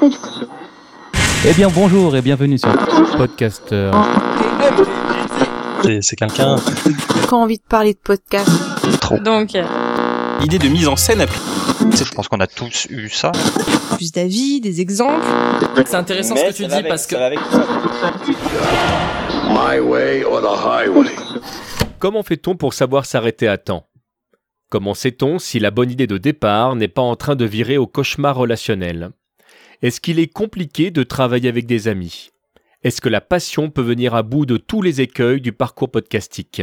Eh bien bonjour et bienvenue sur Podcaster. C'est quelqu'un. Quand envie de parler de podcast. Trop. Donc, euh, Idée de mise en scène appli- Je pense qu'on a tous eu ça. plus d'avis, des exemples. C'est intéressant ce que tu dis parce que Comment fait-on pour savoir s'arrêter à temps? Comment sait-on si la bonne idée de départ n'est pas en train de virer au cauchemar relationnel? Est-ce qu'il est compliqué de travailler avec des amis? Est-ce que la passion peut venir à bout de tous les écueils du parcours podcastique?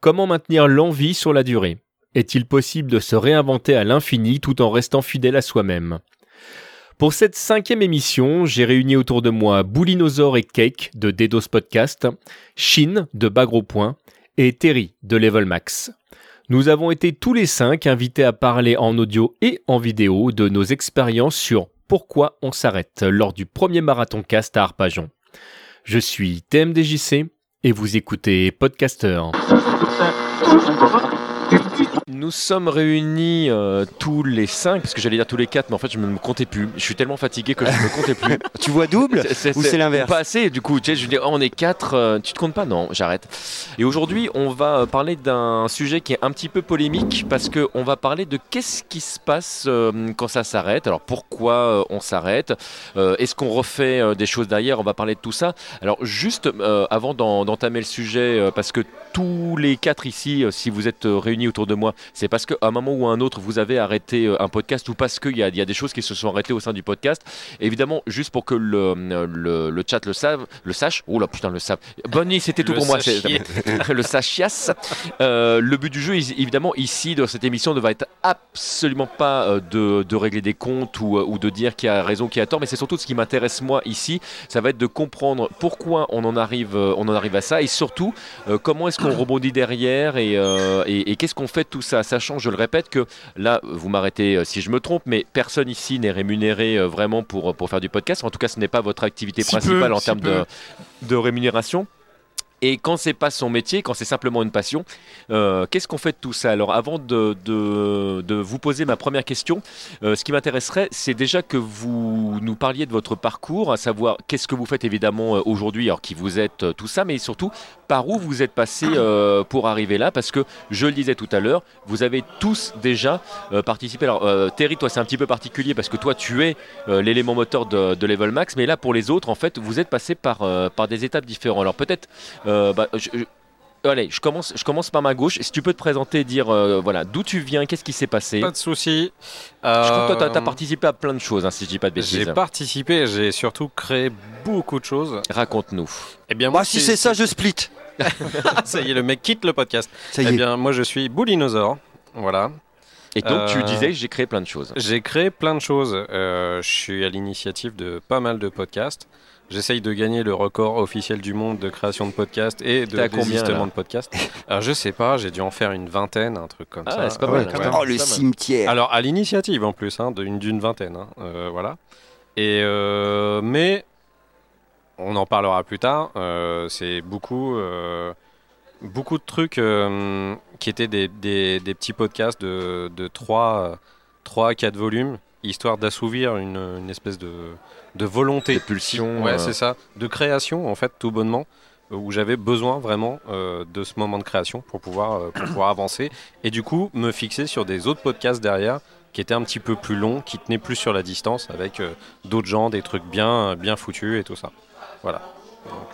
Comment maintenir l'envie sur la durée? Est-il possible de se réinventer à l'infini tout en restant fidèle à soi-même? Pour cette cinquième émission, j'ai réuni autour de moi Boulinosaure et Cake de Dedos Podcast, Shin de Bagro Point et Terry de Level Max. Nous avons été tous les cinq invités à parler en audio et en vidéo de nos expériences sur pourquoi on s'arrête lors du premier marathon cast à Arpajon. Je suis TMDJC et vous écoutez Podcaster. Nous sommes réunis euh, tous les cinq, parce que j'allais dire tous les quatre, mais en fait je ne me comptais plus. Je suis tellement fatigué que je ne me comptais plus. Tu vois double ou c'est l'inverse Pas assez, du coup. Tu sais, je dis, oh, on est quatre, euh, tu te comptes pas? Non, j'arrête. Et aujourd'hui, on va euh, parler d'un sujet qui est un petit peu polémique parce qu'on va parler de qu'est-ce qui se passe euh, quand ça s'arrête. Alors pourquoi on s'arrête? Est-ce qu'on refait des choses derrière? On va parler de tout ça. Alors juste avant d'en- d'entamer le sujet, parce que tous les quatre ici, si vous êtes réunis autour de moi, c'est parce qu'à un moment ou à un autre, vous avez arrêté euh, un podcast ou parce qu'il y y a des choses qui se sont arrêtées au sein du podcast. Évidemment, juste pour que le, le, le chat le, save, le sache. Oh là putain, le savent. Bonne nuit, c'était tout pour moi. le sachias. Euh, le but du jeu, is- évidemment, ici, dans cette émission, ne va être absolument pas euh, de, de régler des comptes ou, euh, ou de dire qui a raison, qui a tort, mais c'est surtout ce qui m'intéresse moi ici, ça va être de comprendre pourquoi on en arrive, euh, on en arrive à ça et surtout euh, comment est-ce qu'on rebondit derrière et, euh, et- et qu'est-ce qu'on fait de tout ça, sachant, je le répète, que là, vous m'arrêtez euh, si je me trompe, mais personne ici n'est rémunéré euh, vraiment pour, pour faire du podcast. En tout cas, ce n'est pas votre activité Si principale peu, en si termes de rémunération. Et quand c'est pas son métier, quand c'est simplement une passion, euh, qu'est-ce qu'on fait de tout ça? Alors, avant de, vous poser ma première question, euh, ce qui m'intéresserait, c'est déjà que vous nous parliez de votre parcours, à savoir qu'est-ce que vous faites évidemment euh, aujourd'hui, alors qui vous êtes, tout ça, mais surtout par où vous êtes passé pour arriver là, parce que je le disais tout à l'heure, vous avez tous déjà participé. Alors, Terry, toi, c'est un petit peu particulier parce que toi, tu es l'élément moteur de, Level Max, mais là, pour les autres, en fait, vous êtes passé par, des étapes différentes. Alors, peut-être, bah, je- je- Allez, je commence, je commence par ma gauche. Si tu peux te présenter et dire euh, voilà, d'où tu viens, qu'est-ce qui s'est passé? Pas de souci. Je crois que toi, tu as, Euh, participé à plein de choses, hein, si je dis pas de bêtises. J'ai participé, j'ai surtout créé beaucoup de choses. Raconte-nous. Eh bien, Moi, si c'est ça, je split. ça y est, le mec quitte le podcast. Ça y Eh est. bien, moi, je suis Boulinosaure. Voilà. Et donc, tu Euh, disais, j'ai créé plein de choses. J'ai créé plein de choses. Euh, je suis à l'initiative de pas mal de podcasts. J'essaye de gagner le record officiel du monde de création de podcasts et de désistement de podcasts. Alors, je sais pas, j'ai dû en faire une vingtaine, un truc comme Ah, ça. c'est pas Ouais, mal. ouais. Oh, le cimetière. Alors à l'initiative en plus, hein, d'une d'une vingtaine, hein, euh, voilà. Et euh, mais on en parlera plus tard. euh, c'est beaucoup, euh, beaucoup de trucs euh, qui étaient des, des- des petits podcasts de, de 3, 3 à 4 volumes, histoire d'assouvir une, une espèce de, de volonté. Des pulsions, Ouais, euh. c'est ça. De création, en fait, tout bonnement euh, où j'avais besoin vraiment euh, de ce moment de création pour pouvoir, euh, pour pouvoir avancer et du coup me fixer sur des autres podcasts derrière qui étaient un petit peu plus longs, qui tenaient plus sur la distance avec d'autres gens, des trucs bien, bien foutus et tout ça. Voilà. Donc,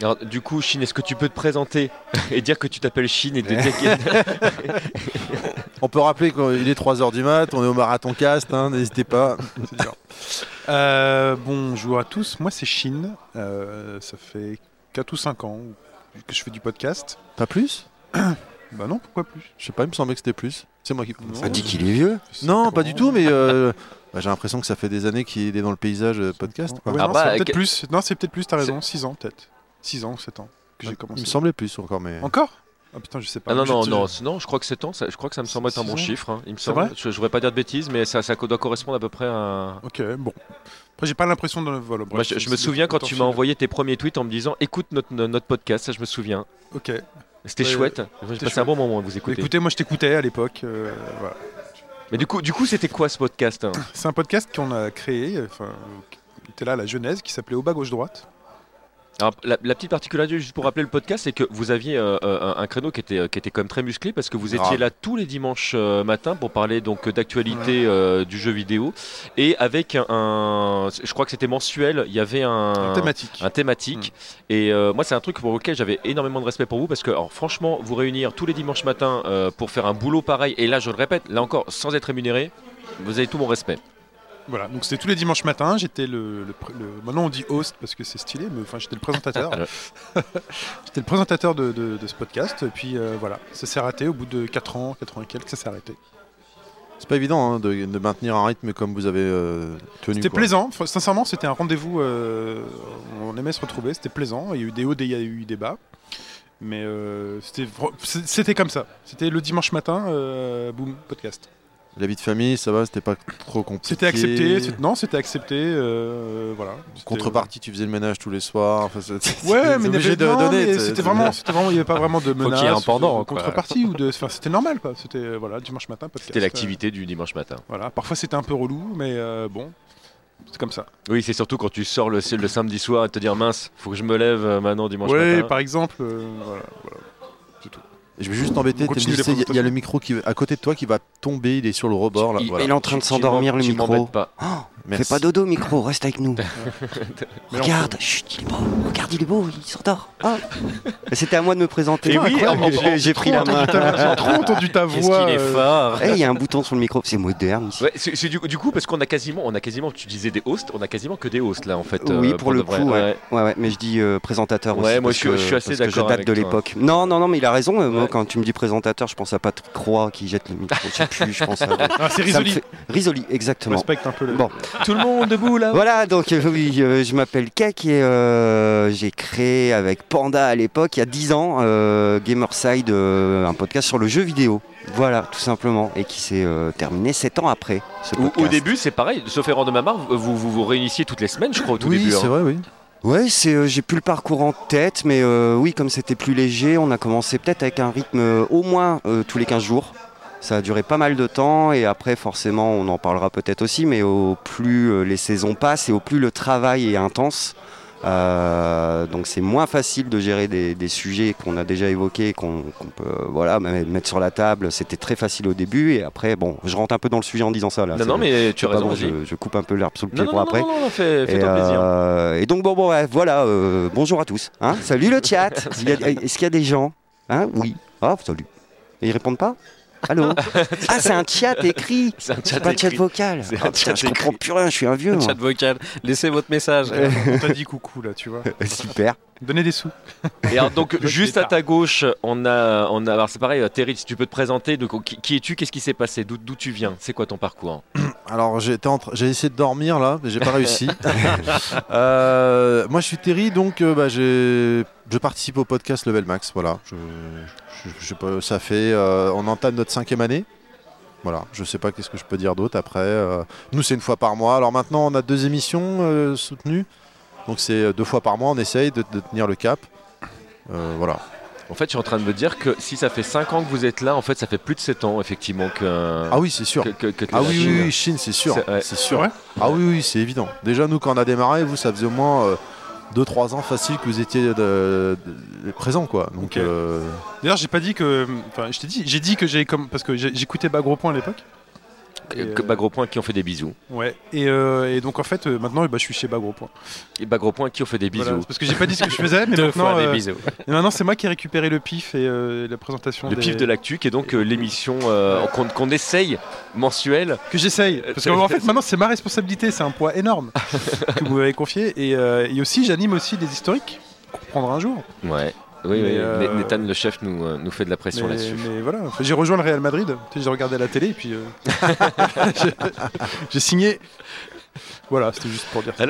Alors, du coup, Chine, est-ce que tu peux te présenter et dire que tu t'appelles Chine et de dire On peut rappeler qu'il est 3h du mat, on est au marathon cast, hein, n'hésitez pas. C'est dur. Euh, bonjour à tous, moi c'est Shin. Euh, ça fait 4 ou 5 ans que je fais du podcast. Pas plus? Bah non, pourquoi plus? Je sais pas, il me semblait que c'était plus. C'est moi qui. Ça dit qu'il est vieux? Non, pas du tout, mais euh, bah, j'ai l'impression que ça fait des années qu'il est dans le paysage euh, podcast. quoi. Ouais, Ah non, bah, c'est peut-être que- plus. Non, c'est peut-être plus, t'as raison, 6 ans peut-être. 6 ans ou 7 ans que j'ai Il commencé. me semblait plus encore, mais. Encore? Ah putain, je sais pas. Ah non, Je- non, je- non, non, je crois que c'est temps, ça, je crois que ça me semble être un bon ans? chiffre. hein, il me semble. vrai? je ne voudrais pas dire de bêtises, mais ça, ça doit correspondre à peu près à. Ok, bon. Après, j'ai pas l'impression de. Voilà, bref, je, me souviens quand tu m'as envoyé tes premiers tweets en me disant écoute notre, notre podcast, ça je me souviens. Ok. C'était Ouais, chouette. J'ai c'était passé un bon moment à vous écouter. Écoutez, moi je t'écoutais à l'époque. euh, voilà. Mais du coup, du coup, c'était quoi ce podcast hein? C'est un podcast qu'on a créé, enfin, qui était là à la genèse, qui s'appelait Au bas gauche droite. Alors, la, la petite particularité, juste pour rappeler le podcast, c'est que vous aviez euh, euh, un, un créneau qui était, euh, qui était quand même très musclé parce que vous étiez là tous les dimanches euh, matins pour parler donc d'actualité euh, du jeu vidéo et avec un, un- je crois que c'était mensuel, il y avait un, Un thématique. un thématique. Et moi, c'est un truc pour lequel j'avais énormément de respect pour vous parce que, alors, franchement, vous réunir tous les dimanches matins euh, pour faire un boulot pareil, et là, je le répète, là encore, sans être rémunéré, vous avez tout mon respect. Voilà, donc c'était tous les dimanches matins. J'étais le, le pr- le- Maintenant on dit host parce que c'est stylé, mais enfin j'étais le présentateur. J'étais le présentateur de, de- de ce podcast. Et puis euh, voilà, ça s'est raté au bout de 4 ans, 4 ans et quelques, ça s'est arrêté. C'est pas évident hein, de, de maintenir un rythme comme vous avez euh, tenu. C'était plaisant, sincèrement, c'était un rendez-vous. euh, on aimait se retrouver, c'était plaisant. Il y a eu des hauts, il y a eu des bas. Mais c'était comme ça. C'était le dimanche matin, boum, podcast. La vie de famille, ça va, c'était pas trop compliqué. C'était accepté. Non, c'était accepté. euh, voilà. C'était- Contrepartie, tu faisais le ménage tous les soirs. Enfin, Ouais, mais, obligé avait- de donner. c'était vraiment, c'était vraiment, il n'y avait pas vraiment de qu'il y menace, ait un pendant, quoi. contrepartie ou de, enfin, c'était normal quoi. C'était euh, voilà, dimanche matin podcast. C'était l'activité du dimanche matin. Euh, voilà, parfois c'était un peu relou, mais euh, bon, c'est comme ça. Oui, c'est surtout quand tu sors le, le samedi soir et te dire mince, faut que je me lève euh, maintenant dimanche Ouais, matin. par exemple, euh, voilà, voilà. Je vais juste t'embêter. Il y, a- y le micro qui, à côté de toi qui va tomber. Il est sur le rebord. Là, Il, voilà. il est en train de s'endormir le tu micro. pas. Oh. Fais pas dodo micro, reste avec nous. Regarde, chut, il est beau, regarde, il est beau, il s'endort. Ah. C'était à moi de me présenter. Et oui, j'ai- pris la main. J'ai trop entendu ta voix. est euh, fort Eh, Il y a un bouton sur le micro, c'est moderne ici. Ouais, c'est du, du coup parce qu'on a quasiment, on a quasiment, tu disais des hosts, on a quasiment que des hosts là en fait. oui, euh, pour, le coup, ouais. Ouais, ouais, mais je dis euh, présentateur Ouais, aussi. moi, parce je suis- que- je suis assez d'accord Je date avec de l'époque. Non, non, non, mais il a raison. Moi, Ouais. quand tu me dis présentateur, je pense à Patrick Croix qui jette le micro. Je sais plus, je pense à. Ah, c'est Risoli. Risoli, Je exactement. respecte un peu le. Bon. Tout le monde debout là. Voilà, donc euh, oui, euh, je m'appelle Keck et euh, j'ai créé avec Panda à l'époque, il y a 10 ans, euh, Gamerside, euh, un podcast sur le jeu vidéo. Voilà, tout simplement. Et qui s'est euh, terminé 7 ans après. Ce Au, début, c'est pareil, sauf erreur de ma part, vous, vous vous réunissiez toutes les semaines, je crois, au tout Oui, début. c'est hein. vrai, oui. Ouais, c'est, euh, j'ai plus le parcours en tête, mais euh, oui, comme c'était plus léger, on a commencé peut-être avec un rythme euh, au moins euh, tous les 15 jours. Ça a duré pas mal de temps et après forcément on en parlera peut-être aussi, mais au plus euh, les saisons passent et au plus le travail est intense, euh, donc c'est moins facile de gérer des, des sujets qu'on a déjà évoqués, qu'on, peut euh, voilà, mettre sur la table. C'était très facile au début et après, bon, je rentre un peu dans le sujet en disant ça là. Non, mais tu as raison, bon, je, je coupe un peu l'herbe sous le pied non, pour non, après. non, non, fais, Et, fais-toi plaisir. euh, et donc bon, bon ouais, voilà, euh, bonjour à tous. Hein salut le chat. Est-ce qu'il y a des gens hein? Oui. Ah salut. Et ils répondent pas? Allô Ah c'est un chat écrit. C'est un chat pas un chat vocal. C'est un putain, chat je comprends écrit. plus rien, je suis un vieux. moi. Chat vocal, laissez votre message. On t'a dit coucou là, tu vois. Super. Donnez des sous. Et alors, donc, Je juste à ta gauche, on a, on a alors c'est pareil, euh, Terry, si tu peux te présenter, donc, qui, qui es-tu, qu'est-ce qui s'est passé, d'où, d'où tu viens, c'est quoi ton parcours Alors j'étais en train- j'ai essayé de dormir là, mais j'ai pas réussi. Euh, moi je suis Terry, donc euh, bah, j'ai- je participe au podcast Level Max. Voilà, je, je- je sais pas, ça fait, euh, on entame notre cinquième année. Voilà, je sais pas qu'est-ce que je peux dire d'autre après. euh, nous c'est une fois par mois. Alors maintenant on a deux émissions euh, soutenues, donc c'est deux fois par mois. On essaye de, de tenir le cap. Euh, voilà. En fait, je suis en train de me dire que si ça fait 5 ans que vous êtes là, en fait, ça fait plus de 7 ans, effectivement, que. Ah oui, c'est sûr. que, que- que- Ah oui, oui, oui, Chine, c'est sûr. C'est- ouais. Sûr. Ouais. Ah oui, oui, c'est évident. Déjà, nous, quand on a démarré, vous, ça faisait au moins 2-3 ans facile que vous étiez de, de- présents, quoi. Donc, euh, D'ailleurs, j'ai pas dit que. Enfin, je t'ai dit, j'ai dit que j'ai comme parce que j'ai- j'écoutais Bas Gros Point à l'époque. Et, euh, Bas Gros Point qui ont fait des bisous. Ouais. Et, euh, et donc en fait, euh, maintenant, bah, je suis chez Bas Gros Point. Et Bas Gros Point qui ont fait des bisous. Voilà, parce que j'ai pas dit ce que je faisais, mais Deux maintenant, fois des euh, bisous. et maintenant, c'est moi qui ai récupéré le pif et la présentation. Le des- pif de l'actu, qui est donc l'émission qu'on essaye mensuelle. Que j'essaye. Parce qu'en fait, maintenant, c'est ma responsabilité. C'est un poids énorme que vous m'avez confié. Et, et aussi, j'anime aussi des historiques qu'on reprendra un jour. Ouais. Oui, Mais, oui. euh, Nathan, le chef, nous, euh, nous fait de la pression là-dessus. mais voilà, Enfin, j'ai rejoint le Real Madrid. Tu sais, J'ai regardé la télé et puis euh, j'ai- j'ai signé. Voilà, c'était juste pour dire. ça.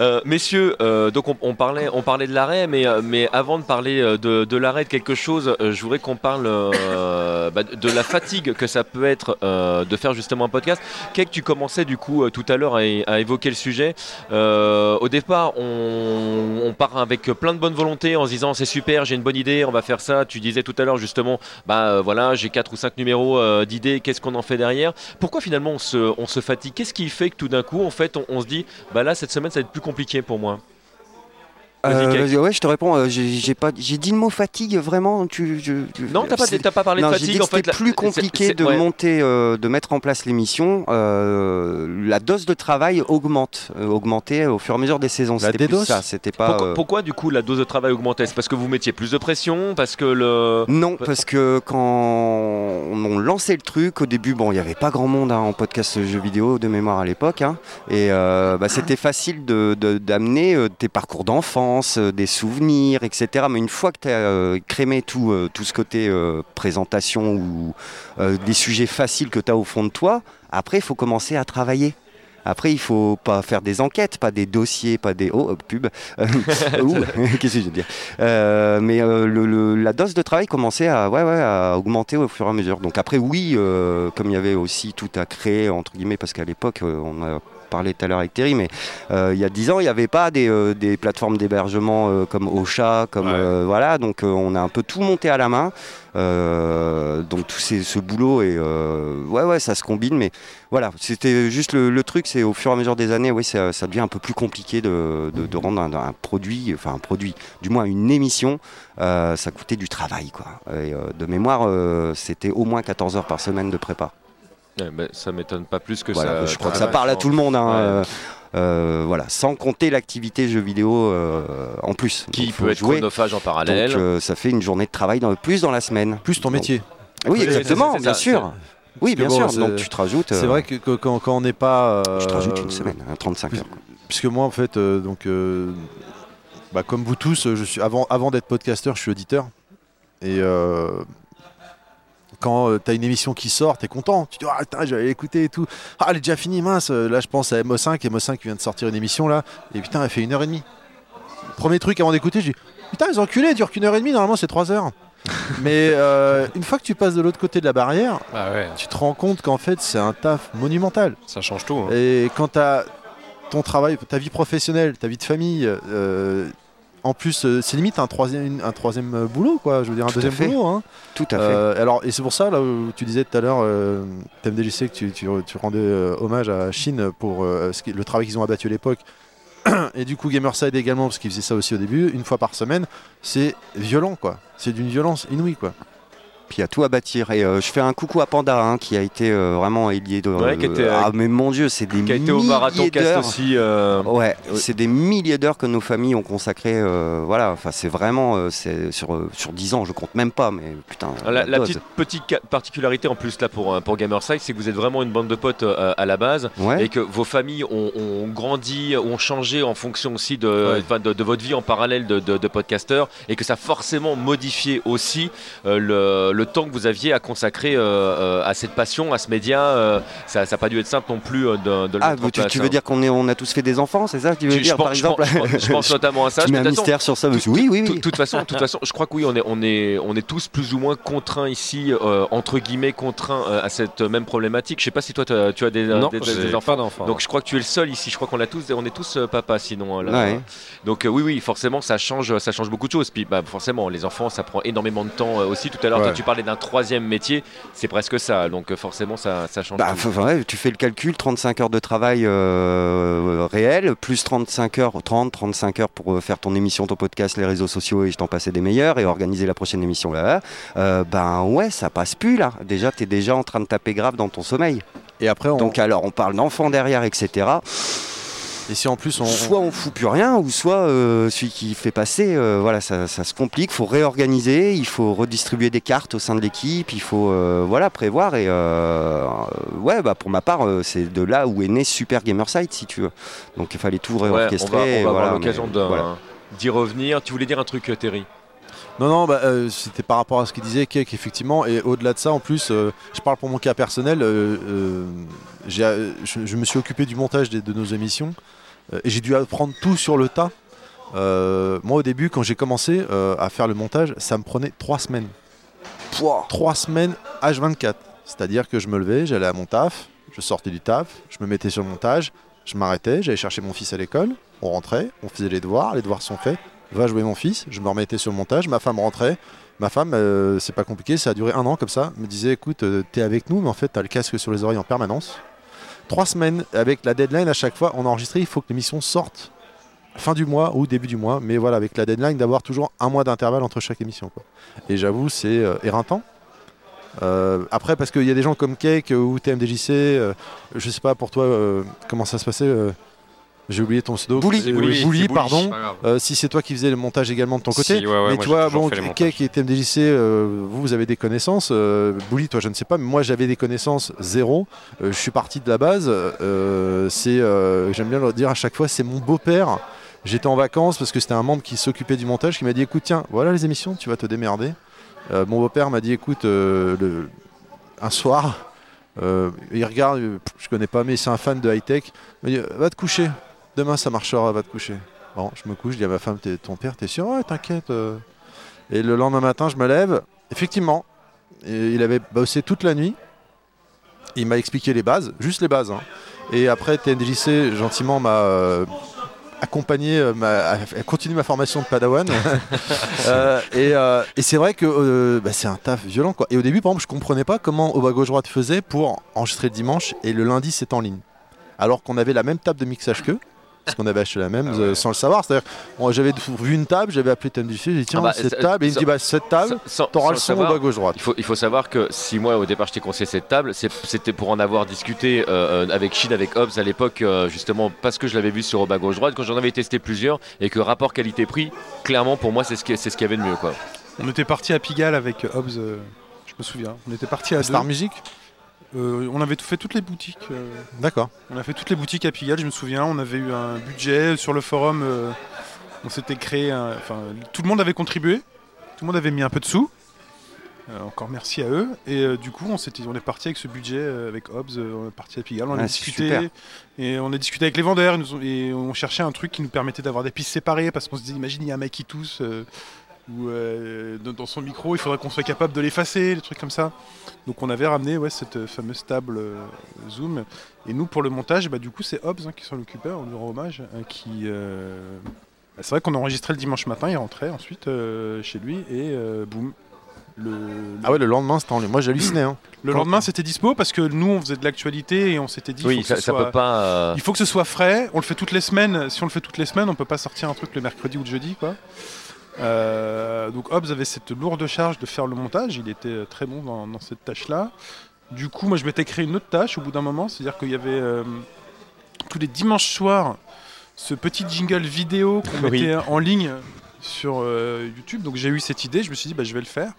Euh, messieurs, euh, donc on, parlait, on parlait de l'arrêt, mais, euh, mais avant de parler de, l'arrêt de quelque chose, je voudrais qu'on parle bah, de la fatigue que ça peut être de faire justement un podcast. Kek, tu commençais du coup tout à l'heure à, évoquer le sujet. au départ, on, part avec plein de bonne volonté en se disant c'est super, j'ai une bonne idée, on va faire ça. Tu disais tout à l'heure justement, bah voilà, j'ai quatre ou cinq numéros d'idées, qu'est-ce qu'on en fait derrière? Pourquoi finalement on se, fatigue? Qu'est-ce qui fait que tout d'un coup, en fait, on, on se dit, bah là cette semaine ça va être plus compliqué pour moi euh, ouais, je te réponds. Euh, j'ai pas, j'ai dit le mot fatigue vraiment. Tu, non, t'as pas, pas parlé de fatigue. Dit en fait, plus compliqué de monter, euh, de mettre en place l'émission. la dose de travail augmente, augmentait au fur et à mesure des saisons. C'était plus ça. C'était pas. Pourquoi, du coup la dose de travail augmentait? C'est parce que vous mettiez plus de pression, parce que le. Non, parce que quand on lançait le truc au début, bon, il y avait pas grand monde hein, en podcast jeux vidéo de mémoire à l'époque, hein, et bah, c'était facile de d'amener tes parcours d'enfant euh, des souvenirs, etc. Mais une fois que tu as euh, crémé tout, euh, tout ce côté présentation ou des sujets faciles que tu as au fond de toi, après, il faut commencer à travailler. Après, il faut pas faire des enquêtes, pas des dossiers, pas des oh pub. Qu'est-ce que je veux dire? Mais la dose de travail commençait à, ouais, ouais, à augmenter au fur et à mesure. Donc après, oui, comme il y avait aussi tout à créer entre guillemets, parce qu'à l'époque, on a parlait tout à l'heure avec Terry, mais euh, il y a 10 ans, il n'y avait pas des, euh, plateformes d'hébergement euh, comme Ocha, comme voilà, donc on a un peu tout monté à la main. donc tout ce boulot et ouais ouais ça se combine. Mais voilà c'était juste le, truc c'est au fur et à mesure des années oui ça, devient un peu plus compliqué de, rendre un, produit enfin un produit du moins une émission ça coûtait du travail quoi. De mémoire c'était au moins 14 heures par semaine de prépa bah, ça m'étonne pas plus que ça. Je crois que ça parle à tout le monde. Hein, euh, euh, voilà, sans compter l'activité jeu vidéo euh, en plus. Qui peut être jouer. chronophage en parallèle. Donc, ça fait une journée de travail dans, plus dans la semaine. Plus ton métier. oui, exactement, bien sûr. Oui, bien sûr. Donc tu te rajoutes. C'est vrai que quand, on n'est pas. je te rajoute une semaine, 35 hein, heures. Puisque moi, en fait, donc, bah, comme vous tous, je suis avant, avant d'être podcasteur, je suis auditeur. Et quand euh, tu as une émission qui sort, tu es content. Tu te dis, ah, putain, je vais l'écouter et tout. Ah, elle est déjà finie, mince. Là, je pense à MO5. MO5 qui vient de sortir une émission là. Et putain, elle fait une heure et demie. Premier truc avant d'écouter, je dis, putain, les enculés, dure qu'une heure et demie. Normalement, c'est trois heures. Mais euh, une fois que tu passes de l'autre côté de la barrière, ah tu te rends compte qu'en fait, c'est un taf monumental. Ça change tout. Hein. Et quand tu as ton travail, ta vie professionnelle, ta vie de famille, euh, en plus, euh, c'est limite un troisième, un troisième euh, boulot, quoi. Je veux dire, un deuxième boulot. Hein. Tout à fait. Euh, alors, et c'est pour ça, là, où tu disais tout à l'heure, euh, TMDJC, que tu, tu, rendais hommage à Chine pour le travail qu'ils ont abattu à l'époque. et du coup, Gamerside également, parce qu'ils faisaient ça aussi au début, une fois par semaine. C'est violent, quoi. C'est d'une violence inouïe, quoi puis à tout à bâtir. Et euh, je fais un coucou à Panda hein, qui a été euh, vraiment ailier de. Ouais, euh, ah mais mon Dieu, c'est des qui a été au marathon cast aussi. Ouais, c'est des milliers d'heures que nos familles ont consacré. voilà, enfin c'est vraiment c'est sur sur 10 ans, je compte même pas, mais putain. La, petite petite particularité en plus là pour pour Gamerside, c'est que vous êtes vraiment une bande de potes à la base et que vos familles ont, grandi, ont changé en fonction aussi de, de, votre vie en parallèle de, de, podcasteur et que ça a forcément modifié aussi le le temps que vous aviez à consacrer euh, euh, à cette passion, à ce média, euh, ça n'a pas dû être simple non plus de, de Ah, tu, tu, veux dire qu'on on a tous fait des enfants, c'est ça que tu veux dire, par exemple je pense, notamment à ça. Tu mets un mystère sur ça, oui, oui, oui. De toute façon, toute façon, je crois que oui, on est, on est, on est tous plus ou moins contraints ici, entre guillemets, contraints à cette même problématique. Je sais pas si toi, tu as des, des, enfants. d'enfants. Donc je crois que tu es le seul ici. Je crois qu'on a tous, on est tous papa sinon. Là, Donc oui, oui, forcément, ça change, ça change beaucoup de choses. Puis bah, forcément, les enfants, ça prend énormément de temps aussi. Tout à l'heure, tu parlais d'un troisième métier, c'est presque ça. Donc euh, forcément, ça, change. Bah, tu fais le calcul, 35 heures de travail euh, réel, plus 35 heures, 30, 35 heures pour euh, faire ton émission, ton podcast, les réseaux sociaux et je t'en passais des meilleurs et organiser la prochaine émission là. ben ouais, ça passe plus là. Déjà, tu es déjà en train de taper grave dans ton sommeil. Et après, donc alors on parle d'enfants derrière, etc. Et si en plus on. Soit on fout plus rien, ou soit euh, celui qui fait passer, euh, voilà, ça, se complique. Il faut réorganiser, il faut redistribuer des cartes au sein de l'équipe, il faut euh, voilà, prévoir. Et ouais, bah, pour ma part, c'est de là où est né Super Gamerside, si tu veux. Donc il fallait tout réorchestrer. on va, avoir l'occasion d'y revenir. Tu voulais dire un truc, Terry? Non, non, bah, c'était par rapport à ce qu'il disait, effectivement. Et au-delà de ça, en plus, je parle pour mon cas personnel. je, me suis occupé du montage de nos émissions. Euh, et j'ai dû apprendre tout sur le tas. Euh, moi, au début, quand j'ai commencé euh, à faire le montage, ça me prenait trois semaines. Trois semaines H24. C'est-à-dire que je me levais, j'allais à mon taf, je sortais du taf, je me mettais sur le montage, je m'arrêtais, j'allais chercher mon fils à l'école, on rentrait, on faisait les devoirs, les devoirs sont faits, va jouer mon fils, je me remettais sur le montage, ma femme rentrait. Ma femme, euh, c'est pas compliqué, ça a duré un an comme ça, me disait écoute, euh, t'es avec nous, mais en fait t'as le casque sur les oreilles en permanence. Trois semaines avec la deadline à chaque fois, on a enregistré, il faut que l'émission sorte fin du mois ou début du mois, mais voilà, avec la deadline d'avoir toujours un mois d'intervalle entre chaque émission. quoi. Et j'avoue, c'est euh, éreintant. Après, parce qu'il y a des gens comme Cake ou TMDJC, je sais pas pour toi comment ça se passait. J'ai oublié ton pseudo. Bouli. Euh, Bouli, Bouli, pardon. Euh, si c'est toi qui faisais le montage également de ton côté. Si, ouais, ouais, mais tu vois, bon. Cake et TMDJC, euh, vous, vous avez des connaissances. Euh, Bouli, toi, je ne sais pas, mais moi, j'avais des connaissances zéro. Je suis parti de la base. C'est, j'aime bien le dire à chaque fois, c'est mon beau-père. J'étais en vacances parce que c'était un membre qui s'occupait du montage qui m'a dit écoute, tiens, voilà les émissions, tu vas te démerder. Mon beau-père m'a dit écoute, le- un soir, il regarde, je connais pas, mais c'est un fan de high-tech. Il m'a dit va te coucher, demain ça marchera, va te coucher. Bon, je me couche, je dis à ma femme ton père, t'es sûr? Ouais, t'inquiète. euh. Et le lendemain matin, je me lève, effectivement, il avait bossé toute la nuit. Il m'a expliqué les bases, juste les bases. hein. Et après, TNDJC, gentiment, m'a euh, accompagné, euh, m'a- continué ma formation de padawan. Euh, et euh, et c'est vrai que bah, c'est un taf violent. Quoi. Et au début, par exemple, je comprenais pas comment au bas gauche droite faisait pour enregistrer le dimanche et le lundi, c'est en ligne. Alors qu'on avait la même table de mixage qu'eux. Parce qu'on avait acheté la même euh, sans le savoir. C'est-à-dire, bon, j'avais vu une table, j'avais appelé TNDJC, j'ai dit tiens, Ah bah, cette table, et il me dit bah, cette table, t'auras le son au bas gauche droite. Il faut, il faut savoir que si moi au départ je t'ai conseillé cette table, c'était pour en avoir discuté euh, euh, avec Shin, avec Hobbs à l'époque, euh, justement parce que je l'avais vu sur au bas gauche droite, quand j'en avais testé plusieurs et que rapport qualité-prix, clairement pour moi c'est ce qui- c'est ce qu'il y avait de mieux. Quoi. On était parti à Pigalle avec Hobbs, euh, je me souviens. On était parti à Star deux. Music? Euh, on avait tout fait toutes les boutiques. euh, D'accord. on a fait toutes les boutiques à Pigalle, je me souviens. On avait eu un budget sur le forum. euh, on s'était créé. un- Enfin, tout le monde avait contribué. Tout le monde avait mis un peu de sous. Euh, encore merci à eux. Et euh, du coup, on, s'était- on est parti avec ce budget euh, avec Hobbs. euh, on est parti à Pigalle. On a Ah, c'est discuté. super. Et on a discuté avec les vendeurs. ils nous ont- et on cherchait un truc qui nous permettait d'avoir des pistes séparées. Parce qu'on se disait, imagine, il y a un mec qui tousse. euh, ou euh, dans son micro, il faudrait qu'on soit capable de l'effacer, des trucs comme ça. Donc on avait ramené ouais, cette euh, fameuse table euh, Zoom. Et nous, pour le montage, bah, du coup, c'est Hobbs hein, qui s'en occupait, on lui rend hommage. hein, qui, euh, bah, c'est vrai qu'on enregistrait le dimanche matin, il rentrait ensuite chez lui et boum. Le, Ah ouais, le lendemain, c'était en ligne. Moi, j'hallucinais. Hein. le lendemain, c'était dispo parce que nous, on faisait de l'actualité et on s'était dit Oui, faut que ça, ce ça soit- peut pas. euh, il faut que ce soit frais. On le fait toutes les semaines. Si on le fait toutes les semaines, on peut pas sortir un truc le mercredi ou le jeudi, quoi. Euh, donc Hobbs avait cette lourde charge de faire le montage. Il était euh, très bon dans, dans cette tâche-là. Du coup, moi, je m'étais créé une autre tâche au bout d'un moment, c'est-à-dire qu'il y avait euh, tous les dimanches soirs ce petit jingle vidéo qu'on Oui. mettait en ligne sur euh, YouTube. Donc j'ai eu cette idée. Je me suis dit, bah, je vais le faire.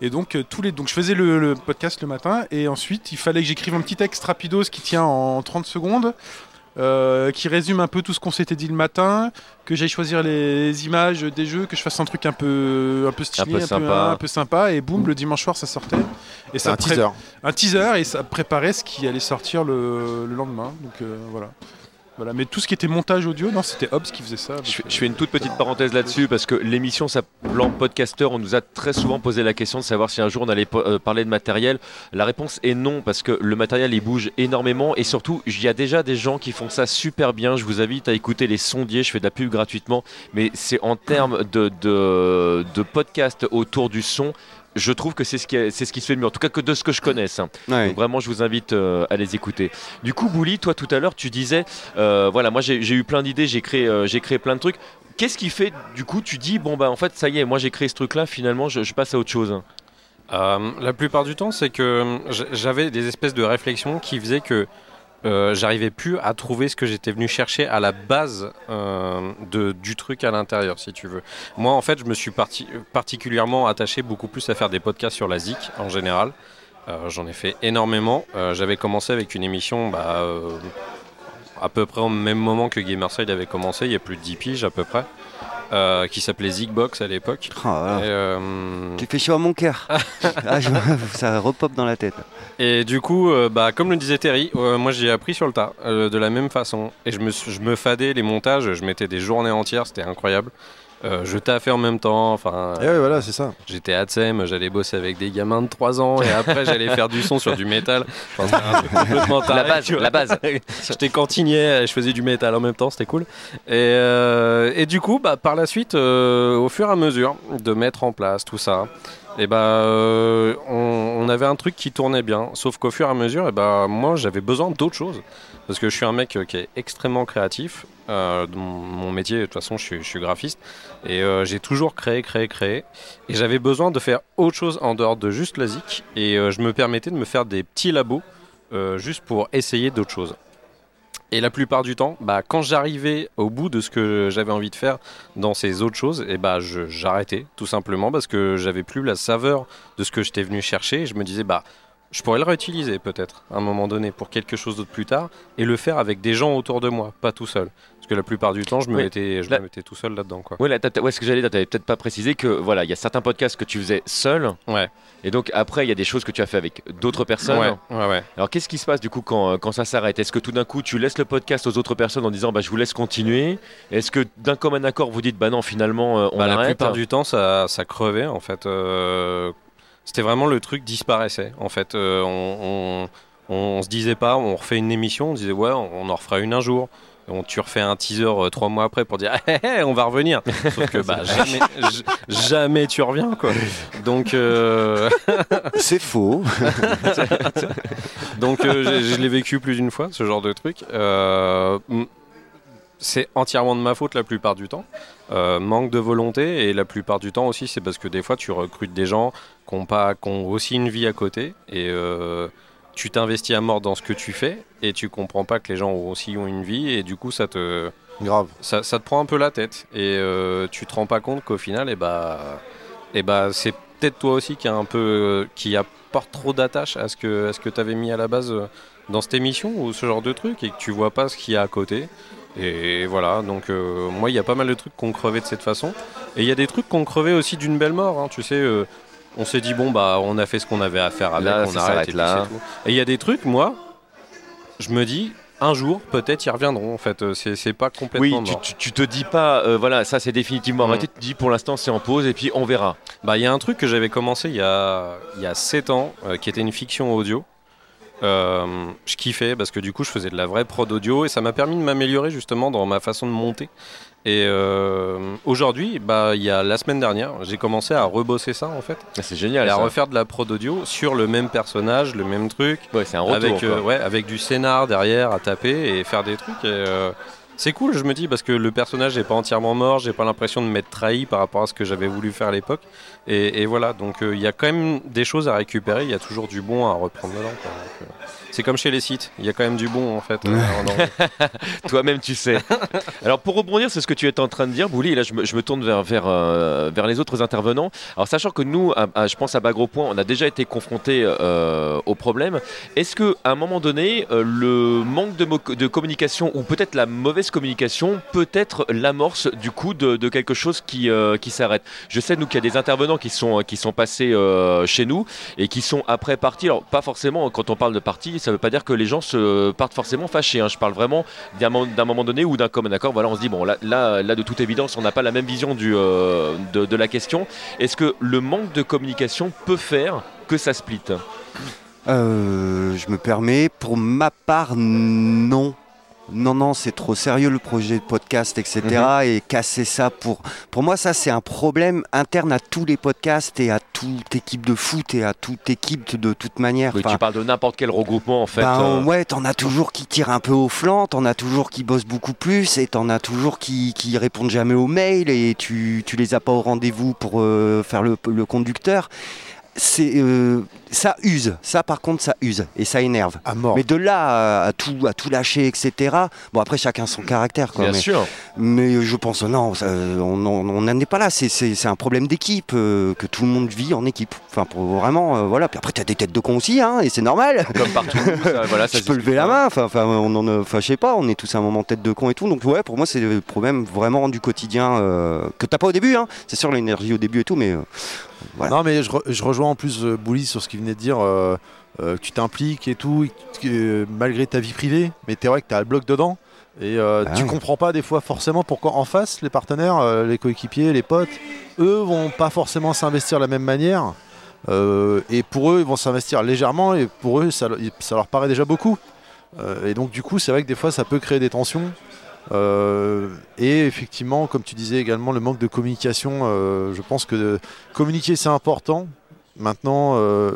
Et donc, euh, tous les... donc je faisais le, le podcast le matin et ensuite il fallait que j'écrive un petit texte rapidos qui tient en 30 secondes, euh, qui résume un peu tout ce qu'on s'était dit le matin, que j'aille choisir les images des jeux, que je fasse un truc un peu, un peu stylé, peu sympa. un peu sympa et boum, le dimanche soir ça sortait. Et un teaser. un teaser et ça préparait ce qui allait sortir le, le lendemain. Donc euh, voilà. Voilà, mais tout ce qui était montage audio, non, c'était Hobbs qui faisait ça. Je, fais- euh, je fais une toute petite parenthèse là-dessus parce que l'émission s'appelant Podcaster, on nous a très souvent posé la question de savoir si un jour on allait euh, parler de matériel. La réponse est non parce que le matériel il bouge énormément et surtout il y a déjà des gens qui font ça super bien. Je vous invite à écouter les sondiers, je fais de la pub gratuitement, mais c'est en termes de, de, de podcast autour du son. Je trouve que c'est ce, qui est- c'est ce qui se fait mieux, en tout cas que de ce que je connaisse. hein. Ouais. Donc vraiment, je vous invite euh, à les écouter. Du coup, Bouli, toi tout à l'heure, tu disais, euh, voilà, moi j'ai eu plein d'idées, j'ai créé, euh, j'ai créé plein de trucs. Qu'est-ce qui fait, du coup, tu dis, bon bah en fait, ça y est, moi j'ai créé ce truc-là, finalement, je, je passe à autre chose. Euh, la plupart du temps, c'est que j'avais des espèces de réflexions qui faisaient que euh, j'arrivais plus à trouver ce que j'étais venu chercher à la base euh, de, du truc à l'intérieur, si tu veux. Moi, en fait, je me suis parti- particulièrement attaché beaucoup plus à faire des podcasts sur la ZIC en général. Euh, J'en ai fait énormément. J'avais commencé avec une émission bah, à peu près au même moment que Gamerside avait commencé, il y a plus de 10 piges à peu près. Euh, qui s'appelait Zigbox à l'époque. Oh. Et, euh, Tu fais chaud à mon cœur. Ah, je- ça repop dans la tête. Et du coup, euh, bah, comme le disait Terry, moi j'ai appris sur le tas, de la même façon. Et je me, je me fadais les montages, je mettais des journées entières, c'était incroyable. Euh, je taffais en même temps, enfin. Et ouais, voilà, c'est ça. J'étais à Tsem, j'allais bosser avec des gamins de 3 ans et après j'allais faire du son sur du métal. Enfin, complètement taré, La base, la base. J'étais cantinier, et je faisais du métal en même temps, c'était cool. Et, euh, et du coup, bah, par la suite, euh, au fur et à mesure de mettre en place tout ça, et bah, euh, on, on avait un truc qui tournait bien. Sauf qu'au fur et à mesure, et bah, moi j'avais besoin d'autre chose. Parce que je suis un mec euh, qui est extrêmement créatif. Euh, mon métier, de toute façon, je suis, graphiste. Et euh, j'ai toujours créé, créé, créé. Et j'avais besoin de faire autre chose en dehors de juste la zik. Et je me permettais de me faire des petits labos juste pour essayer d'autres choses. Et la plupart du temps, bah, quand j'arrivais au bout de ce que j'avais envie de faire dans ces autres choses, et bah, je- j'arrêtais tout simplement parce que j'avais plus la saveur de ce que j'étais venu chercher. Et je me disais, bah, je pourrais le réutiliser peut-être à un moment donné pour quelque chose d'autre plus tard et le faire avec des gens autour de moi, pas tout seul. Parce que la plupart du temps, je me, Oui. mettais, je Là- me mettais tout seul là-dedans. Quoi. Ouais, là, ouais, ce que j'allais dire, t'avais peut-être pas précisé que voilà, il y a certains podcasts que tu faisais seul. Ouais. Et donc après, il y a des choses que tu as fait avec d'autres personnes. Ouais, ouais, ouais. Alors qu'est-ce qui se passe du coup quand, quand ça s'arrête? Est-ce que tout d'un coup tu laisses le podcast aux autres personnes en disant bah je vous laisse continuer? Est-ce que d'un commun accord vous dites bah non finalement euh, on Bah, la arrête? plupart du temps, ça, ça crevait en fait. Euh, C'était vraiment le truc disparaissait en fait. Euh, on, on, on se disait pas, on refait une émission, on disait ouais, on en refera une un jour. On, tu refais un teaser euh, trois mois après pour dire Hé, hé, on va revenir. Sauf que bah, jamais, jamais tu reviens quoi. Donc euh, C'est faux. donc euh, je, je l'ai vécu plus d'une fois ce genre de truc. C'est entièrement de ma faute la plupart du temps. Euh, manque de volonté et la plupart du temps aussi c'est parce que des fois tu recrutes des gens qui ont, pas, qui ont aussi une vie à côté et euh, tu t'investis à mort dans ce que tu fais et tu comprends pas que les gens aussi ont une vie et du coup ça te Grave. ça, ça te prend un peu la tête et euh, tu te rends pas compte qu'au final et bah et bah c'est peut-être toi aussi qui a un peu qui apporte trop d'attache à ce que à ce que tu avais mis à la base euh, dans cette émission ou ce genre de truc et que tu vois pas ce qu'il y a à côté et voilà donc euh, moi il y a pas mal de trucs qu'on crevait de cette façon et il y a des trucs qu'on crevait aussi d'une belle mort hein, tu sais euh, on s'est dit bon bah on a fait ce qu'on avait à faire avec Là, on arrête et là. tout. et il y a des trucs moi je me dis un jour peut-être ils reviendront en fait Euh, c'est pas complètement Oui, mort. tu, tu- tu te dis pas euh, voilà ça c'est définitivement Mm. arrêté. Tu te dis pour l'instant c'est en pause et puis on verra. Bah, il y a un truc que j'avais commencé il y a, y a 7 ans, euh, qui était une fiction audio. Euh, je kiffais parce que du coup, je faisais de la vraie prod audio et ça m'a permis de m'améliorer justement dans ma façon de monter. Et euh, aujourd'hui, bah, il y a la semaine dernière, j'ai commencé à rebosser ça en fait. Ah, C'est génial. Et à ça. refaire de la prod audio sur le même personnage, le même truc. Ouais, c'est un retour. avec, euh, ouais, avec du scénar derrière à taper et faire des trucs. Et, c'est cool, je me dis, parce que le personnage n'est pas entièrement mort, j'ai pas l'impression de m'être trahi par rapport à ce que j'avais voulu faire à l'époque. Et, voilà, donc euh, il y a quand même des choses à récupérer, il y a toujours du bon à reprendre dedans. euh, c'est comme chez les sites, il y a quand même du bon en fait. euh, Toi-même, tu sais. Alors, pour rebondir, c'est ce que tu étais en train de dire, Bouli, là, je me, tourne vers, vers, euh, vers les autres intervenants. Alors, sachant que nous, je pense à Bagro Point, on a déjà été confrontés euh, au problème. Est-ce que à un moment donné, le manque de, de communication ou peut-être la mauvaise communication peut être l'amorce du coup de, de quelque chose qui, qui s'arrête? Je sais, nous, qu'il y a des intervenants qui sont, qui sont passés chez nous et qui sont après partis. Alors, pas forcément, quand on parle de partie, ça veut pas dire que les gens se partent forcément fâchés. hein. Je parle vraiment d'un mo- d'un moment donné ou d'un commun accord. Voilà, on se dit, bon, là, là, de toute évidence, on n'a pas la même vision euh, de, de la question. Est-ce que le manque de communication peut faire que ça split Euh, je me permets, pour ma part, non. Non, non, c'est trop sérieux le projet de podcast, etc. Et casser ça pour. Pour moi, ça, c'est un problème interne à tous les podcasts et à toute équipe de foot et à toute équipe de toute manière. Oui, Enfin, Tu parles de n'importe quel regroupement, en fait. ben, euh, ouais, t'en as toujours qui tirent un peu au flanc, t'en as toujours qui bossent beaucoup plus, et t'en as toujours qui, qui répondent jamais aux mails, et tu, tu les as pas au rendez-vous pour euh, faire le, le conducteur. c'est euh, ça use. Ça, par contre, ça use et ça énerve. À mort. Mais de là à, à tout, à tout lâcher, etc. Bon, après, chacun son caractère. Quoi, Bien mais, sûr. mais je pense, non, ça, on n'en est pas là. C'est- un problème d'équipe euh, que tout le monde vit en équipe. Enfin, pour vraiment, euh, voilà. Puis après, tu as des têtes de con aussi, hein, et c'est normal. Comme partout. ça, voilà, ça je peux lever la main. Enfin, on en, a- enfin, je sais pas. On est tous à un moment tête de con et tout. Donc ouais, pour moi, c'est le problème vraiment du quotidien euh, que t'as pas au début. Hein. C'est sûr l'énergie au début et tout, mais euh, voilà. Non, mais je, re- je rejoins en plus euh, Bouli sur ce qu'il venait de dire. euh, euh, que tu t'impliques et tout, et malgré ta vie privée, mais t'es vrai que t'as le bloc dedans. Et euh, Bah tu ouais. comprends pas des fois forcément pourquoi en face, les partenaires, euh, les coéquipiers, les potes, eux vont pas forcément s'investir de la même manière. Et pour eux, ils vont s'investir légèrement et pour eux, ça, le- ça leur paraît déjà beaucoup. Et donc, du coup, c'est vrai que des fois, ça peut créer des tensions. Euh, et effectivement, comme tu disais également, le manque de communication, euh, je pense que communiquer c'est important. Maintenant, euh,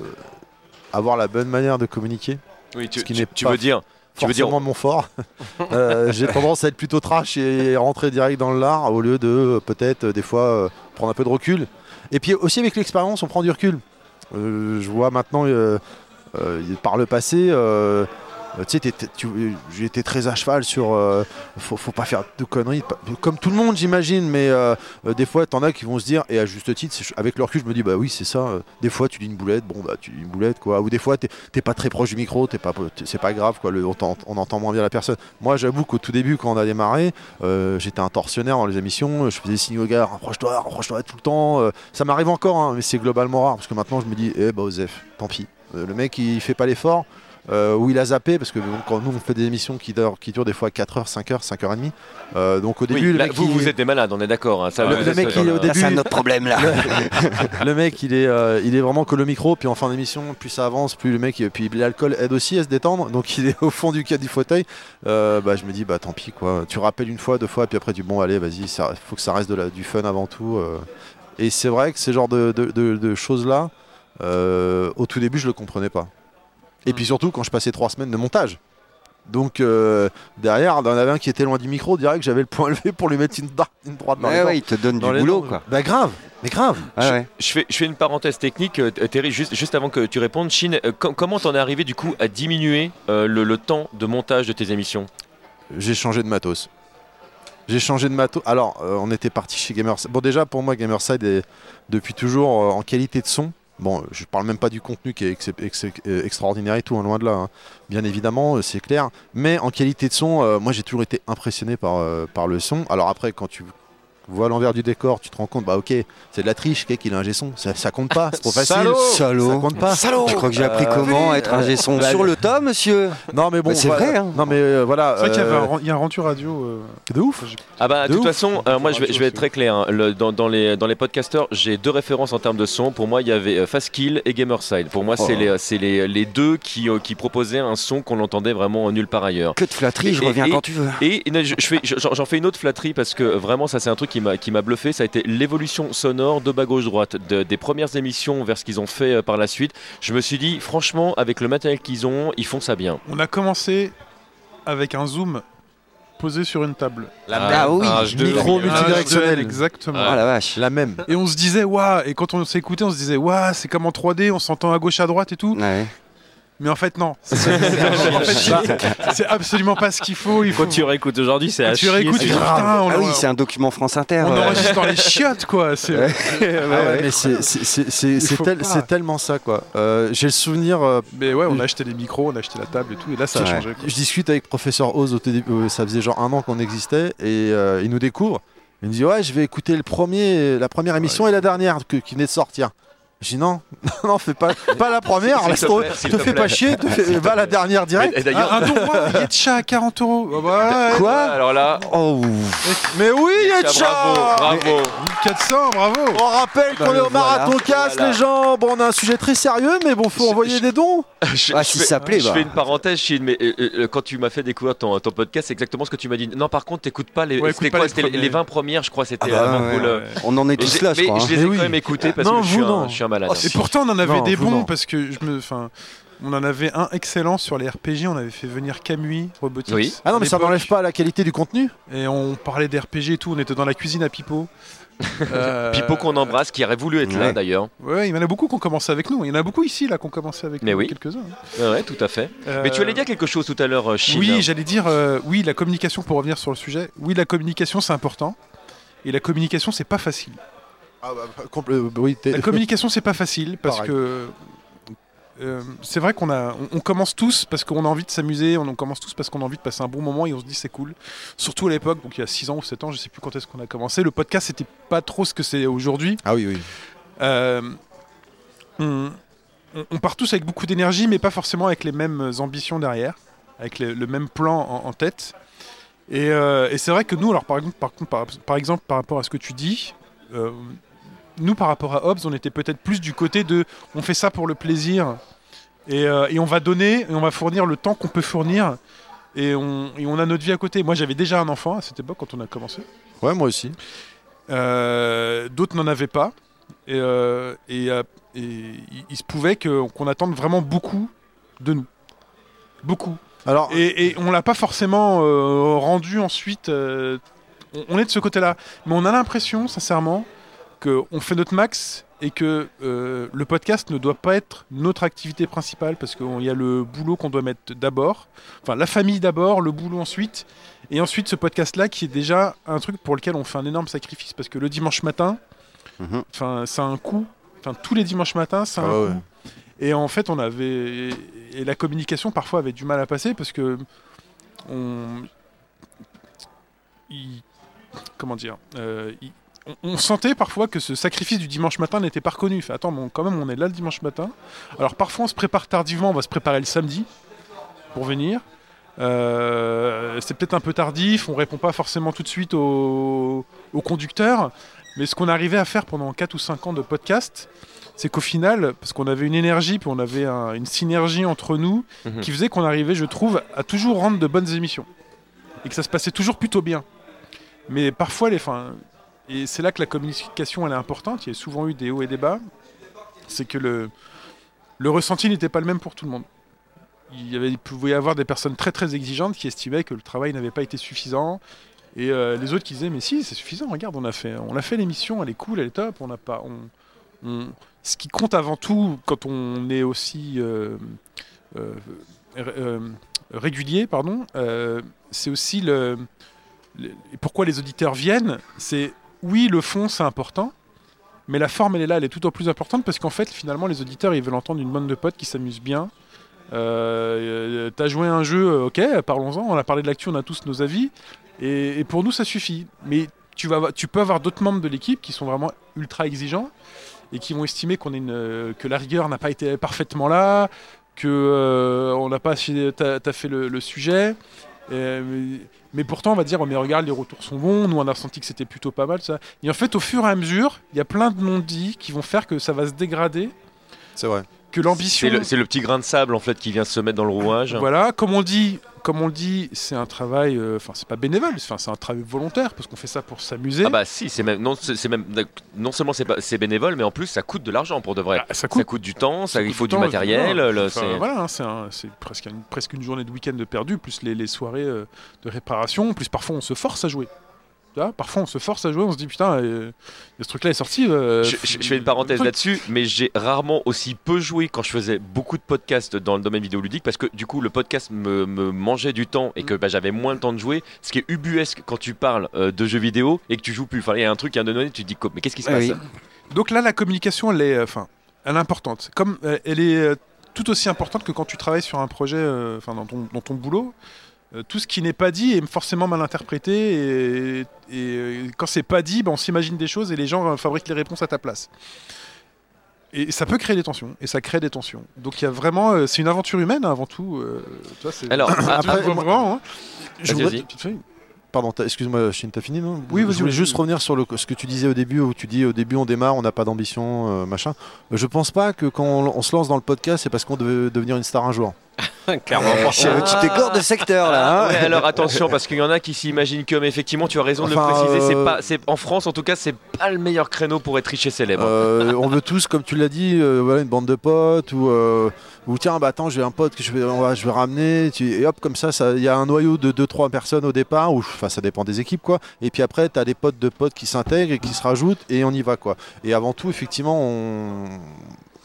avoir la bonne manière de communiquer, Oui, tu, Ce qui tu- pas veux dire. Tu veux dire. forcément mon fort. Euh, J'ai tendance à être plutôt trash et rentrer direct dans l'art au lieu de euh, peut-être des fois euh, prendre un peu de recul. Et puis aussi avec l'expérience, on prend du recul. Euh, je vois maintenant par le passé. Euh, tu sais, été très à cheval sur. euh, faut, pas faire de conneries. Comme tout le monde, j'imagine, mais euh, des fois, t'en as qui vont se dire, et à juste titre, avec le recul, je me dis, bah oui, c'est ça. des fois, tu dis une boulette, bon, bah tu dis une boulette, quoi. Ou des fois, t'es pas très proche du micro, t'es pas, c'est pas grave, quoi. On, t'en- on entend moins bien la personne. Moi, j'avoue qu'au tout début, quand on a démarré, j'étais un tortionnaire dans les émissions. Je faisais des signes au gars, rapproche-toi, rapproche-toi tout le temps. ça m'arrive encore, hein, mais c'est globalement rare, parce que maintenant, je me dis, eh bah, Osef, tant pis. Le mec, il fait pas l'effort. Euh, où il a zappé, parce que bon, quand nous on fait des émissions qui durent, qui durent des fois 4h, 5h, 5h30. Euh, donc au Oui, début, le là, mec, vous, il- vous êtes des malades, on est d'accord. hein, ça, Le- mec, il est au début- c'est un autre problème là. le mec, il est, euh, il est vraiment que le micro, puis en fin d'émission, plus ça avance, plus le mec, puis l'alcool aide aussi à se détendre, donc il est au fond du cas du fauteuil. Euh, bah, je me dis, bah tant pis quoi. Tu rappelles une fois, deux fois, puis après tu dis, bon allez, vas-y, ça faut que ça reste de la, du fun avant tout. euh. Et c'est vrai que ces genres de, de- de- de choses-là, euh, au tout début, je le comprenais pas. Et puis surtout quand je passais trois semaines de montage. Donc euh, derrière, il y en avait un qui était loin du micro, direct, j'avais le point levé pour lui mettre une, une droite dans les Ouais, dents. ouais, il te donne Dans du les boulot dents. quoi. Bah grave, mais grave. Ah ouais. Je fais, je fais une parenthèse technique, euh, Terry, juste, juste avant que tu répondes. Chine, euh, com- comment t'en es arrivé du coup à diminuer euh, le, le temps de montage de tes émissions? J'ai changé de matos. J'ai changé de matos. Alors, euh, on était parti chez Gamerside. Bon, déjà, pour moi, Gamerside est depuis toujours euh, en qualité de son. Bon, je parle même pas du contenu qui est euh, extraordinaire et tout, hein, loin de là. hein. Bien évidemment, euh, c'est clair. Mais en qualité de son, euh, moi, j'ai toujours été impressionné par le son. Alors après, quand tu vois l'envers du décor, tu te rends compte, bah ok, c'est de la triche, qu'il qu'il a un son. Ça, ça compte pas, c'est trop facile. Salaud. Ça compte pas. Tu crois que j'ai appris Euh, comment être un son bah, sur le tas, monsieur Non, mais bon, Bah, c'est voilà. vrai, hein. Non, mais euh, voilà. C'est vrai qu'il y, avait euh, un ren- il y a un rendu radio. euh, de ouf. Ah bah de, De toute façon, euh, moi je vais, je vais être très clair. hein. Le- dans, dans les, dans les podcasters, j'ai deux références en termes de son. Pour moi, il y avait euh, Fastkill et Gamerside. Pour moi, c'est Oh. les, c'est les, les deux qui, euh, qui proposaient un son qu'on entendait vraiment nulle part ailleurs. Que de flatterie, je reviens quand tu veux. Et et je, je fais, j'en j'en fais une autre flatterie parce que vraiment ça c'est un truc qui m'a qui m'a bluffé. Ça a été l'évolution sonore de bas gauche droite de- des premières émissions vers ce qu'ils ont fait euh, par la suite. Je me suis dit franchement avec le matériel qu'ils ont, ils font ça bien. On a commencé avec un zoom posé sur une table. Ah oui, un H2, micro oui. multidirectionnel. Exactement. Ah la vache. La même. Et on se disait, waouh, et quand on s'écoutait, on se disait, waouh, c'est comme en 3D, on s'entend à gauche, à droite et tout. Ouais. Mais en fait, non. C'est en fait, absolument pas ce qu'il faut. Il faut Quand tu réécoutes aujourd'hui, c'est à tu chier, réécoutes, c'est tu dis, grave. putain, on, Ah oui, c'est un document France Inter. on euh. enregistre dans les chiottes, quoi. C'est Ouais. Ah ouais, tellement ça quoi. Euh, J'ai le souvenir, euh, Mais ouais, on a acheté les micros, on a acheté la table et tout, et là, ça a Ouais. changé. quoi. je discute avec professeur Oz au euh, ça faisait genre un an qu'on existait et euh, il nous découvre. Il me dit ouais, je vais écouter le premier, la première émission et la dernière que- qui venait de sortir. Je dis non, non, fais pas, pas la première, te te te fais pas chier, te fais- va à la dernière direct. Et d'ailleurs, Un, Yetcha à 40 euros. Bah, ouais. Quoi alors là, Oh. Mais oui, Yetcha, bravo, bravo. 1400, bravo. On rappelle Bah, qu'on est le au marathon voilà. casse Voilà. les gens. Bon, on a un sujet très sérieux, mais bon, faut Je- envoyer je- des dons. Je, Ah, je si fais, ça plaît, je bah. fais une parenthèse, Chine, mais euh, euh, quand tu m'as fait découvrir ton, ton podcast, c'est exactement ce que tu m'as dit. Non, par contre, t'écoutes pas les. Ouais, écoute pas quoi les les, premiers. les 20 premières, je crois. C'était Ah bah, On en est tous là, je mais crois. je hein. les ai Mais quand même écoutés parce Non, que je suis, un, malade. Oh, hein. Et pourtant, on en avait Non, des bons non. parce que je me. Enfin. On en avait un excellent sur les RPG, on avait fait venir Camui Robotics. Oui. Ah non, mais ça n'enlève pas la qualité du contenu. Et on parlait des RPG et tout, on était dans la cuisine à Pipo. Euh, Pipo qu'on embrasse, qui aurait voulu être là d'ailleurs. Ouais, il y en a beaucoup qui ont commencé avec nous. Il y en a beaucoup ici là qui ont commencé avec Mais nous, oui. quelques-uns. Ouais, ouais, tout à fait. Mais tu allais dire quelque chose tout à l'heure, euh, Chine. Oui, j'allais dire, euh, oui, la communication, pour revenir sur le sujet, oui, la communication c'est important. Et la communication c'est pas facile. Ah bah, compl- euh, oui, t'es- La communication c'est pas facile parce Pareil. que euh, c'est vrai qu'on a, on, on commence tous parce qu'on a envie de s'amuser, on, on commence tous parce qu'on a envie de passer un bon moment et on se dit c'est cool. Surtout à l'époque, donc il y a 6 ans ou 7 ans, je sais plus quand est-ce qu'on a commencé. Le podcast c'était pas trop ce que c'est aujourd'hui. Ah oui, oui. Euh, on, part tous avec beaucoup d'énergie, mais pas forcément avec les mêmes ambitions derrière, avec le, le même plan en, en tête. Et, euh, et c'est vrai que nous, alors par exemple, par, contre, par, par exemple, par rapport à ce que tu dis, nous par rapport à Hobbes, on était peut-être plus du côté de on fait ça pour le plaisir et, euh, et on va donner et on va fournir le temps qu'on peut fournir et on, et on a notre vie à côté. Moi j'avais déjà un enfant à cette époque quand on a commencé. Ouais, moi aussi. Euh, D'autres n'en avaient pas. Et, euh, et, il, se pouvait qu'on attende vraiment beaucoup de nous. Beaucoup. Alors, Et, on l'a pas forcément rendu ensuite. on, on est de ce côté-là. Mais on a l'impression, sincèrement, qu'on fait notre max et que euh, le podcast ne doit pas être notre activité principale parce qu'il y a le boulot qu'on doit mettre d'abord. Enfin, la famille d'abord, le boulot ensuite. Et ensuite, ce podcast-là qui est déjà un truc pour lequel on fait un énorme sacrifice parce que le dimanche matin, Mhm. enfin, ça a un coût. Enfin, tous les dimanches matins, ça a Ah un ouais, coût. Et en fait, on avait. Et la communication parfois avait du mal à passer parce que. On. il- Comment dire euh, il- on, sentait parfois que ce sacrifice du dimanche matin n'était pas reconnu. Fait, attends, bon, quand même, on est là le dimanche matin. Alors parfois, on se prépare tardivement, on va se préparer le samedi pour venir. Euh, c'est peut-être un peu tardif, on répond pas forcément tout de suite au, au conducteur. Mais ce qu'on arrivait à faire pendant 4 ou 5 ans de podcast, c'est qu'au final, parce qu'on avait une énergie, puis on avait un- une synergie entre nous, Mhm. qui faisait qu'on arrivait, je trouve, à toujours rendre de bonnes émissions. Et que ça se passait toujours plutôt bien. Mais parfois, les, fin, et c'est là que la communication elle est importante, il y a souvent eu des hauts et des bas, c'est que le, ressenti n'était pas le même pour tout le monde. Il, pouvait y avoir des personnes très très exigeantes qui estimaient que le travail n'avait pas été suffisant, et euh, les autres qui disaient mais si c'est suffisant, regarde on a fait, fait l'émission, elle est cool, elle est top, on n'a pas, on, ce qui compte avant tout quand on est aussi euh, euh, régulier, pardon, c'est aussi le, le- pourquoi les auditeurs viennent. C'est oui le fond c'est important, mais la forme elle est là, elle est tout au plus importante parce qu'en fait finalement les auditeurs ils veulent entendre une bande de potes qui s'amusent bien. Euh, T'as joué un jeu, euh, ok, parlons-en. On a parlé de l'actu, on a tous nos avis. Et, pour nous, ça suffit. Mais tu, vas, tu peux avoir d'autres membres de l'équipe qui sont vraiment ultra exigeants et qui vont estimer euh, que la rigueur n'a pas été parfaitement là, que euh, on n'a pas fait le sujet. Euh, mais, pourtant, on va dire, oh, mais regarde, les retours sont bons. Nous, on a ressenti que c'était plutôt pas mal. Ça. Et en fait, au fur et à mesure, il y a plein de non-dits qui vont faire que ça va se dégrader, c'est vrai. Que l'ambition. C'est le, petit grain de sable en fait qui vient se mettre dans le rouage. Voilà, comme on dit, comme on le dit, c'est un travail, euh, enfin c'est pas bénévole, enfin c'est un travail volontaire parce qu'on fait ça pour s'amuser. Ah bah si, c'est même non, c'est même non seulement c'est bénévole, mais en plus ça coûte de l'argent pour de vrai. Ah, ça Ça coûte. coûte du temps, ça, Ça il coûte faut du temps, matériel. voilà. le- Enfin, c'est- voilà, hein, c'est un- presque une, presque une journée de week-end de perdu, plus les, les soirées euh, de réparation, plus parfois on se force à jouer. Tu vois, parfois on se force à jouer, on se dit putain, euh, ce truc-là est sorti. euh, Je, je- je fais une parenthèse là-dessus, mais j'ai rarement aussi peu joué quand je faisais beaucoup de podcasts dans le domaine vidéoludique parce que du coup le podcast me, me mangeait du temps et que bah, j'avais moins le temps de jouer. Ce qui est ubuesque quand tu parles euh, de jeux vidéo et que tu joues plus. Enfin, il y a un truc, il y a un donné, tu te dis quoi, mais qu'est-ce qui se passe? Oui. Donc là, la communication, elle est, euh, enfin, elle est importante. Comme euh, elle est euh, tout aussi importante que quand tu travailles sur un projet, euh, enfin, dans, ton, dans ton boulot. Euh, tout ce qui n'est pas dit est forcément mal interprété et, et, euh, quand c'est pas dit, ben, on s'imagine des choses et les gens euh, fabriquent les réponses à ta place. Et ça peut créer des tensions, et ça crée des tensions. Donc il y a vraiment, euh, c'est une aventure humaine hein, avant tout. euh, Alors, après, vraiment, moi- hein. Je voudrais- Pardon, excuse-moi, Chine, t'as fini, non? Oui, vas-y, Je voulais juste revenir sur le, ce que tu disais au début, où tu dis au début on démarre, on n'a pas d'ambition, euh, machin. Je pense pas que quand on, on se lance dans le podcast, c'est parce qu'on veut devenir une star un jour. Clairement Euh, tu t'écordes de secteur là. Hein. ouais, alors attention parce qu'il y en a qui s'imaginent que, mais effectivement, tu as raison de Enfin, le préciser. Euh, pas, en France en tout cas, c'est pas le meilleur créneau pour être riche et célèbre. Euh, on veut tous, comme tu l'as dit, euh, voilà, une bande de potes ou, ou tiens, bah attends, j'ai un pote que je vais, va- je vais ramener. et hop, comme ça, ça- il y a un noyau de 2-3 personnes au départ, ou enfin, ça dépend des équipes, quoi. Et puis après, tu as des potes de potes qui s'intègrent et qui se rajoutent, et on y va, quoi. Et avant tout, effectivement, on,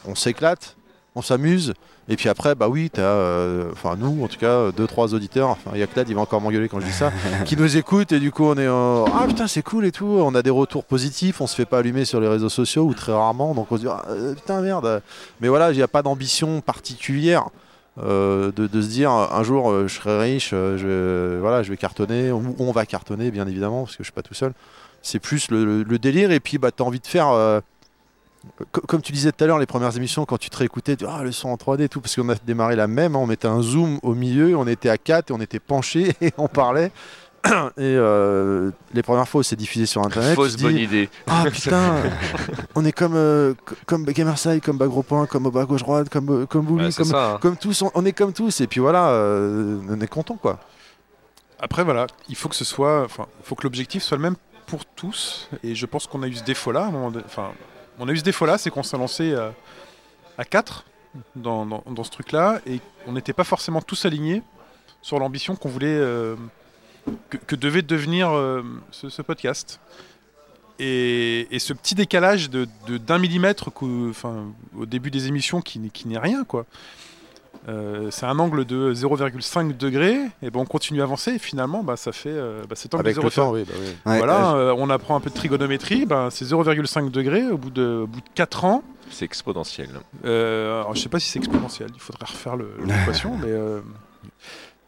on s'éclate, on s'amuse. Et puis après, bah oui, t'as, euh, enfin nous, en tout cas, deux trois auditeurs. Enfin, il y a Clad, il va encore m'engueuler quand je dis ça, qui nous écoutent et du coup on est en ah putain c'est cool et tout. On a des retours positifs, on se fait pas allumer sur les réseaux sociaux ou très rarement, donc on se dit ah, euh, putain merde. Mais voilà, il n'y a pas d'ambition particulière. euh, de, de se dire un jour euh, je serai riche, je, vais- voilà, je vais cartonner, ou on va cartonner bien évidemment parce que je suis pas tout seul. C'est plus le, le- le délire et puis bah, tu as envie de faire comme tu disais tout à l'heure, les premières émissions, quand tu te réécoutais, tu dis, ah, le son en 3D et tout, parce qu'on a démarré la même, hein, on mettait un zoom au milieu, on était à 4 et on était penché et on parlait. Et euh, les premières fois où c'est diffusé sur internet, Fausse bonne dis, idée. ah putain, on est comme, euh, co- comme Gamerside, comme bas gros point, comme au bas gauche droite, comme, euh, comme Bouli, Ouais, c'est comme, ça, hein. comme tous, on, on est comme tous, et puis voilà, euh, on est content quoi. Après, voilà, il faut que ce soit. Enfin, faut que l'objectif soit le même pour tous. Et je pense qu'on a eu ce défaut-là. à un moment donné- Enfin, on a eu ce défaut-là, c'est qu'on s'est lancé euh, à 4 dans, ce truc-là. Et on n'était pas forcément tous alignés sur l'ambition qu'on voulait. euh, que, devait devenir euh, ce, podcast. Et, ce petit décalage de d'un millimètre au début des émissions qui n'est rien, quoi. Euh, c'est un angle de 0,5 degré, et ben on continue à avancer, et finalement, bah, ça fait euh, bah, cet angle Avec de le 0,5. temps, oui. bah oui. Ouais, voilà, euh, on apprend un peu de trigonométrie, ben, c'est 0,5 degré au bout de, au bout de 4 ans. C'est exponentiel. Euh, alors, je sais pas si c'est exponentiel, il faudrait refaire l'équation, mais euh,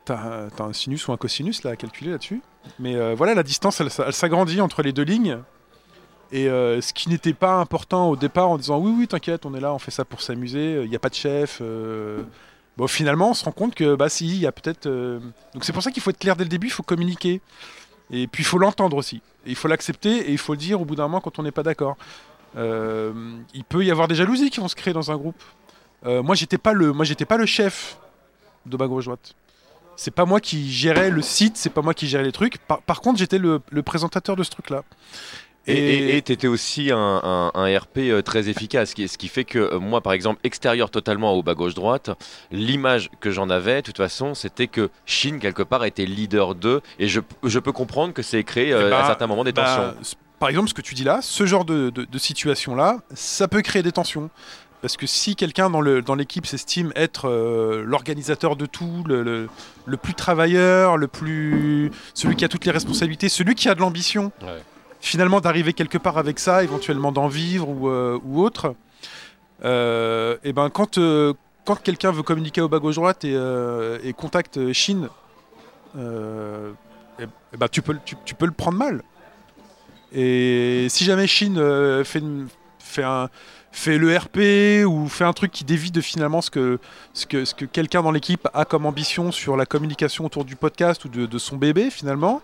t'as t'as un sinus ou un cosinus là, à calculer là-dessus. Mais euh, voilà, la distance, elle, elle s'agrandit entre les deux lignes. Et euh, ce qui n'était pas important au départ en disant oui, oui, t'inquiète, on est là, on fait ça pour s'amuser, il n'y a pas de chef. euh, Bon, finalement, on se rend compte que, bah si, il y a peut-être. euh, Donc c'est pour ça qu'il faut être clair dès le début, il faut communiquer. Et puis il faut l'entendre aussi. Il faut l'accepter et il faut le dire au bout d'un moment quand on n'est pas d'accord. Euh, il peut y avoir des jalousies qui vont se créer dans un groupe. Euh, moi, j'étais pas le, moi, j'étais pas le chef de ma. C'est pas moi qui gérais le site, c'est pas moi qui gérais les trucs. Par, contre, j'étais le présentateur de ce truc-là. Et tu étais aussi un, un- un RP euh, très efficace, ce qui, fait que euh, moi, par exemple, extérieur totalement au bas-gauche-droite, l'image que j'en avais, de toute façon, c'était que Shin, quelque part, était leader d'eux. Et je, je peux comprendre que c'est créé euh, Eh ben, à certains moments des bah, tensions. par exemple, ce que tu dis là, ce genre de, de- de situation-là, ça peut créer des tensions. Parce que si quelqu'un dans le- dans l'équipe s'estime être euh, l'organisateur de tout, le, le- le plus travailleur, le plus celui qui a toutes les responsabilités, celui qui a de l'ambition, Ouais. Finalement d'arriver quelque part avec ça, éventuellement d'en vivre ou, euh, autre, euh, et ben quand, euh, quand quelqu'un veut communiquer au bas gauche droite et, contacte Chine, et- et ben tu, peux, tu, peux le prendre mal. Et si jamais Chine fait, fait, le RP ou fait un truc qui dévie de finalement ce que, ce que, ce que quelqu'un dans l'équipe a comme ambition sur la communication autour du podcast ou de son bébé finalement,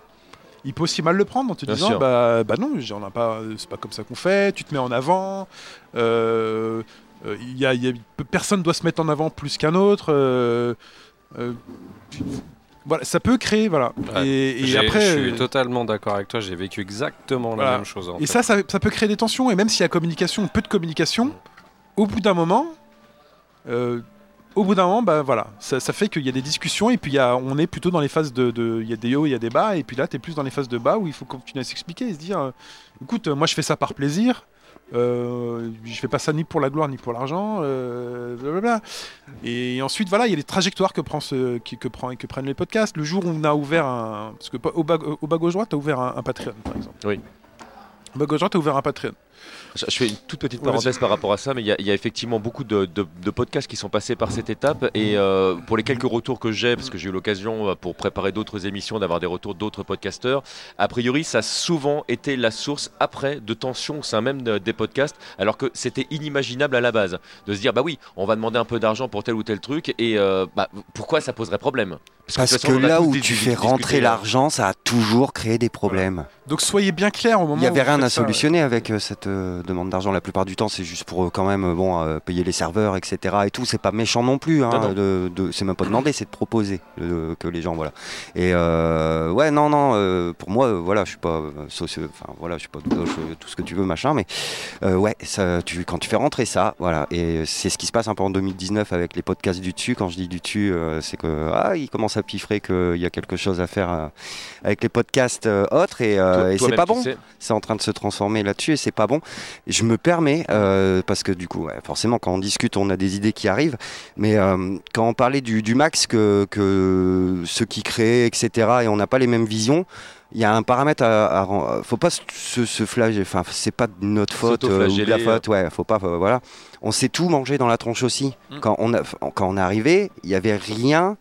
il peut aussi mal le prendre en te Bien disant sûr. bah, bah non, j'en ai pas, c'est pas comme ça qu'on fait, tu te mets en avant. euh, euh, y a, il y a- personne doit se mettre en avant plus qu'un autre. euh, euh, voilà, ça peut créer, voilà. Ouais. Et, après, je suis totalement d'accord avec toi, j'ai vécu exactement la même chose. en et fait. ça, ça, ça peut créer des tensions. Et même s'il y a communication, peu de communication, au bout d'un moment, au bout d'un moment, bah voilà, ça, ça fait qu'il y a des discussions et puis il y a, on est plutôt dans les phases de, il y a des hauts, il y a des bas et puis là, tu es plus dans les phases de bas où il faut continuer à s'expliquer et se dire, euh, écoute, moi je fais ça par plaisir. Euh, je fais pas ça ni pour la gloire ni pour l'argent, euh, blablabla. Et ensuite, voilà, il y a les trajectoires que, prend ce, qui- que, prend, que prennent les podcasts. Le jour où on a ouvert un. Parce que au bas, au bas gauche droite, tu as ouvert un, un Patreon, par exemple. Oui. Au bas gauche droite, tu as ouvert un Patreon. Je fais une toute petite parenthèse par rapport à ça, mais il y, a- il y a effectivement beaucoup de, de- de podcasts qui sont passés par cette étape. Et euh, pour les quelques retours que j'ai, parce que j'ai eu l'occasion euh, pour préparer d'autres émissions d'avoir des retours d'autres podcasteurs, a priori, ça a souvent été la source après de tensions au sein même de- des podcasts, alors que c'était inimaginable à la base. De se dire, bah oui, on va demander un peu d'argent pour tel ou tel truc, et euh, bah, pourquoi ça poserait problème? Parce que façon, là où tu fais rentrer euh, l'argent, ça a toujours créé des problèmes. Donc soyez bien clair au moment Il n'y avait rien à ça, ouais. solutionner avec euh, cette, te demandent d'argent la plupart du temps, c'est juste pour euh, quand même euh, bon euh, payer les serveurs, etc. Et tout, c'est pas méchant non plus. Hein, de- de- c'est même pas demander, c'est de proposer euh, que les gens voilà. Et euh, ouais, non, non, euh, pour moi, euh, voilà, je suis pas euh, enfin voilà, je suis pas tout, ce que tu veux, machin, mais euh, ouais, ça, tu, quand tu fais rentrer ça, voilà, et c'est ce qui se passe un peu en 2019 avec les podcasts du dessus. Quand je dis du dessus, euh, c'est que ah, il commence à piffrer qu'il y a quelque chose à faire euh, avec les podcasts euh, autres, et, euh, et c'est pas bon. C'est en train de se transformer là-dessus et c'est pas bon. Je me permets, parce que du coup, ouais, forcément, quand on discute, on a des idées qui arrivent. Mais quand on parlait du, du max que, que ceux qui créent, etc., et on n'a pas les mêmes visions, il y a un paramètre à, à faut pas se, se, flageller. Enfin, c'est pas de notre faute euh, ou de la faute. Ouais, faut pas. voilà. On s'est tout mangé dans la tronche aussi. Mm. Quand on a, quand on est arrivé, il y avait rien.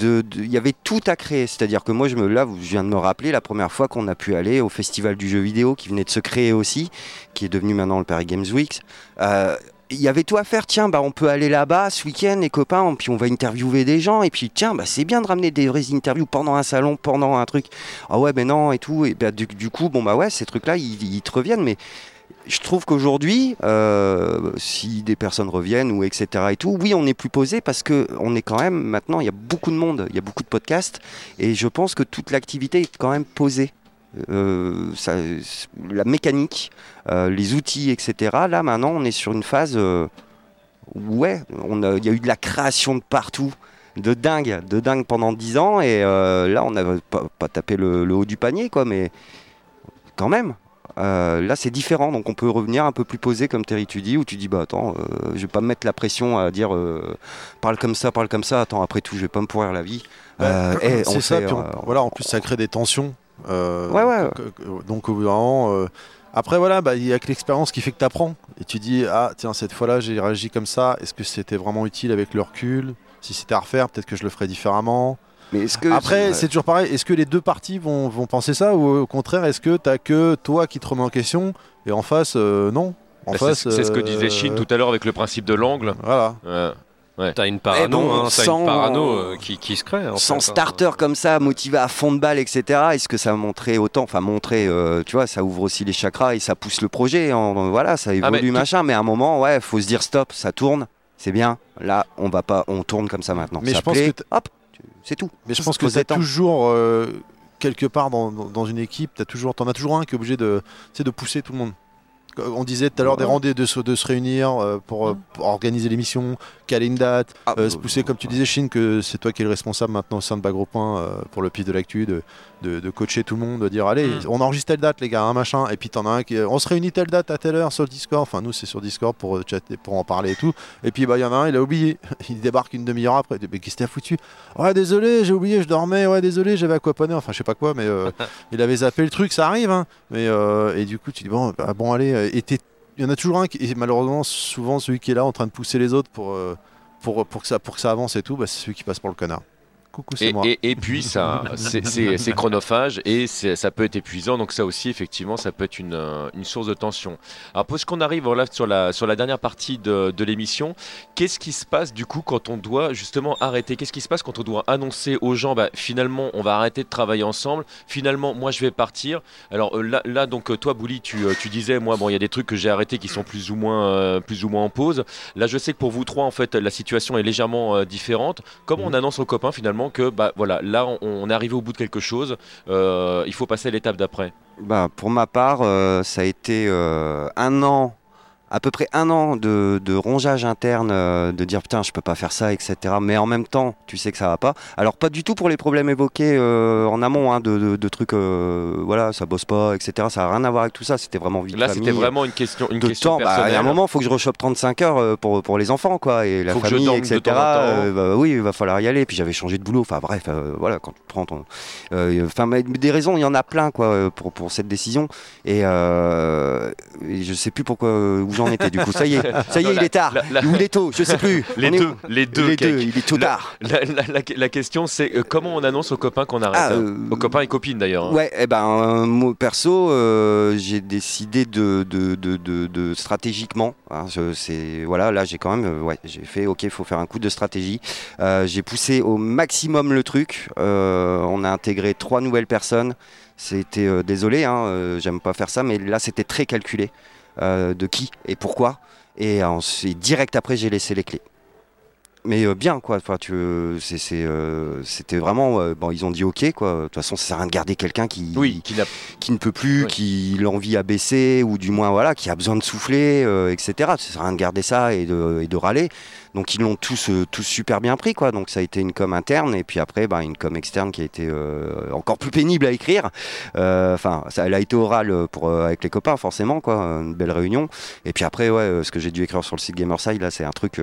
Il y avait tout à créer, c'est-à-dire que moi, je me, là, je viens de me rappeler la première fois qu'on a pu aller au festival du jeu vidéo qui venait de se créer aussi, qui est devenu maintenant le Paris Games Week. Euh, il y avait tout à faire. Tiens, bah, on peut aller là-bas ce week-end, les copains, puis on va interviewer des gens. Et puis, tiens, bah, c'est bien de ramener des vraies interviews pendant un salon, pendant un truc. Ah ouais, mais non, et tout. Et bah, du, du coup, bon, bah ouais, ces trucs-là, ils, ils te reviennent. Mais je trouve qu'aujourd'hui, euh, si des personnes reviennent ou etc. et tout, oui, on est plus posé parce que on est quand même maintenant, il y a beaucoup de monde, il y a beaucoup de podcasts, et je pense que toute l'activité est quand même posée. Euh, la mécanique, euh, les outils, etc. Là, maintenant, on est sur une phase où, ouais, il y a eu de la création de partout, de dingue, de dingue pendant 10 ans, et là, on n'a pas, pas tapé le, le haut du panier, quoi, mais quand même. Euh, là, c'est différent, donc on peut revenir un peu plus posé, comme Terry tu dis, où tu dis bah attends, euh, je vais pas me mettre la pression à dire euh, parle comme ça, parle comme ça. Attends, après tout, je vais pas me pourrir la vie. Euh, eh, c'est ça, sait, puis on- voilà, en plus ça crée des tensions. euh, Ouais, ouais. Donc au bout d'un moment, euh, après voilà, bah, il y a que l'expérience qui fait que tu apprends. Et tu dis, ah tiens, cette fois-là j'ai réagi comme ça, est-ce que c'était vraiment utile avec le recul? Si c'était à refaire, peut-être que je le ferais différemment. Mais est-ce que Après, c'est toujours pareil, est-ce que les deux parties vont, vont penser ça ou au contraire, est-ce que t'as que toi qui te remets en question et en face, euh, non en Bah, face, c'est ce que euh, disait Shin tout à l'heure avec le principe de l'angle. Voilà. Euh, ouais. T'as une parano, Eh bon, hein, sans- une parano euh, qui, qui se crée. en sans fait, hein. starter comme ça, motivé à fond de balle, etc. Est-ce que ça montrait autant Enfin, montrer, euh, tu vois, ça ouvre aussi les chakras et ça pousse le projet. en- voilà, ça évolue, Ah, mais tout- machin. Mais à un moment, ouais, faut se dire stop, ça tourne, c'est bien. Là, on va pas, on tourne comme ça maintenant. Mais ça je pense que hop, c'est tout. Mais je pense se que temps. toujours, euh, quelque part dans, une équipe, tu toujours, en as toujours un qui est obligé de, de pousser tout le monde. On disait tout à l'heure des rendez de, se- de se réunir euh, pour, euh, pour organiser l'émission, caler une date, Ah, euh, bah, se pousser, comme tu disais, Chine, que c'est toi qui es le responsable maintenant au sein de Bagro Point euh, pour le pif de l'actu, de, de, de coacher tout le monde, de dire allez, Mm. on enregistre telle date, les gars, un machin, et puis t'en as un qui, on se réunit telle date à telle heure sur le Discord. Enfin, nous, c'est sur Discord pour euh, chatter, pour en parler et tout. Et puis, bah, il y en a un, il a oublié. Il débarque une demi-heure après. Mais qu'est-ce que t'as foutu? Ouais, désolé, j'ai oublié, je dormais. Ouais, désolé, j'avais aquaponé. Enfin, je sais pas quoi, mais euh, il avait zappé le truc, ça arrive. Hein. Mais, euh, et du coup, tu dis, bon, bah, bon allez. et t'es- il y en a toujours un qui, et malheureusement, souvent, celui qui est là en train de pousser les autres pour, euh, pour, pour, que, ça, pour que ça avance et tout, bah, c'est celui qui passe pour le connard. Coucou, c'est Et, moi. et- et puis ça, c'est- chronophage et ça peut être épuisant. Donc ça aussi, effectivement, ça peut être une, euh, une source de tension. Alors puisqu'on arrive voilà, sur, la, sur la dernière partie de, de l'émission, qu'est-ce qui se passe du coup quand on doit justement arrêter? Qu'est-ce qui se passe quand on doit annoncer aux gens, bah, finalement, on va arrêter de travailler ensemble. Finalement, moi, je vais partir? Alors euh, là, là donc euh, toi, Bouli, tu, tu disais, moi, bon, il y a des trucs que j'ai arrêtés qui sont plus ou moins, euh, plus ou moins en pause. Là, je sais que pour vous trois, en fait, la situation est légèrement euh, différente. Comment on annonce aux copains finalement que, bah voilà, là, on, on est arrivé au bout de quelque chose. euh, il faut passer à l'étape d'après. Bah, pour ma part, euh, ça a été euh, un an, à peu près un an de, de rongeage interne, euh, de dire putain, je peux pas faire ça, etc. Mais en même temps, tu sais que ça va pas. Alors, pas du tout pour les problèmes évoqués euh, en amont, hein, de, de- de trucs, euh, voilà, ça bosse pas, etc. Ça a rien à voir avec tout ça. C'était vraiment vie Là, c'était vraiment une question, une de question temps, bah, à un moment, faut que je rechoppe 35 heures pour, pour les enfants, quoi, et la Faut famille, etc. bah, oui, il va falloir y aller. Puis j'avais changé de boulot. Enfin bref, voilà, quand tu prends ton, enfin, des raisons, il y en a plein, quoi, pour, pour cette décision. Et, et je sais plus pourquoi où j'en étais. Du coup, ça y est, ça y est, Non, il la- est tard. la- la- Ou il est tôt, je sais plus. Les On deux, les deux, les Cake. deux. Il est tôt La- tard. La, question, c'est euh, comment on annonce aux copains qu'on arrête Ah, hein euh, Aux copains et copines d'ailleurs. hein. Ouais, eh ben, euh, moi, perso, euh, j'ai décidé de, de, de, de- stratégiquement. hein, c'est voilà, là j'ai quand même, ouais, j'ai fait, ok, il faut faire un coup de stratégie. J'ai poussé au maximum le truc. On a intégré trois nouvelles personnes. C'était désolé, hein, j'aime pas faire ça, mais là c'était très calculé. De qui et pourquoi. Et ensuite, direct après, j'ai laissé les clés mais euh, bien quoi enfin tu c'est euh, c'était vraiment euh, bon ils ont dit ok quoi de toute façon ça sert à rien de garder quelqu'un qui oui, qui, qui ne peut plus qui l'envie a baissé ou du moins voilà qui a besoin de souffler etc ça sert à rien de garder ça et de, et de râler donc ils l'ont tous, euh, tous super bien pris, quoi. Donc ça a été une com interne et puis après, bah, une com externe qui a été euh, encore plus pénible à écrire. Euh, enfin, ça, elle a été orale pour avec les copains, forcément, quoi. Une belle réunion. Et puis après, ouais, ce que j'ai dû écrire sur le site Gamerside, là, c'est un truc,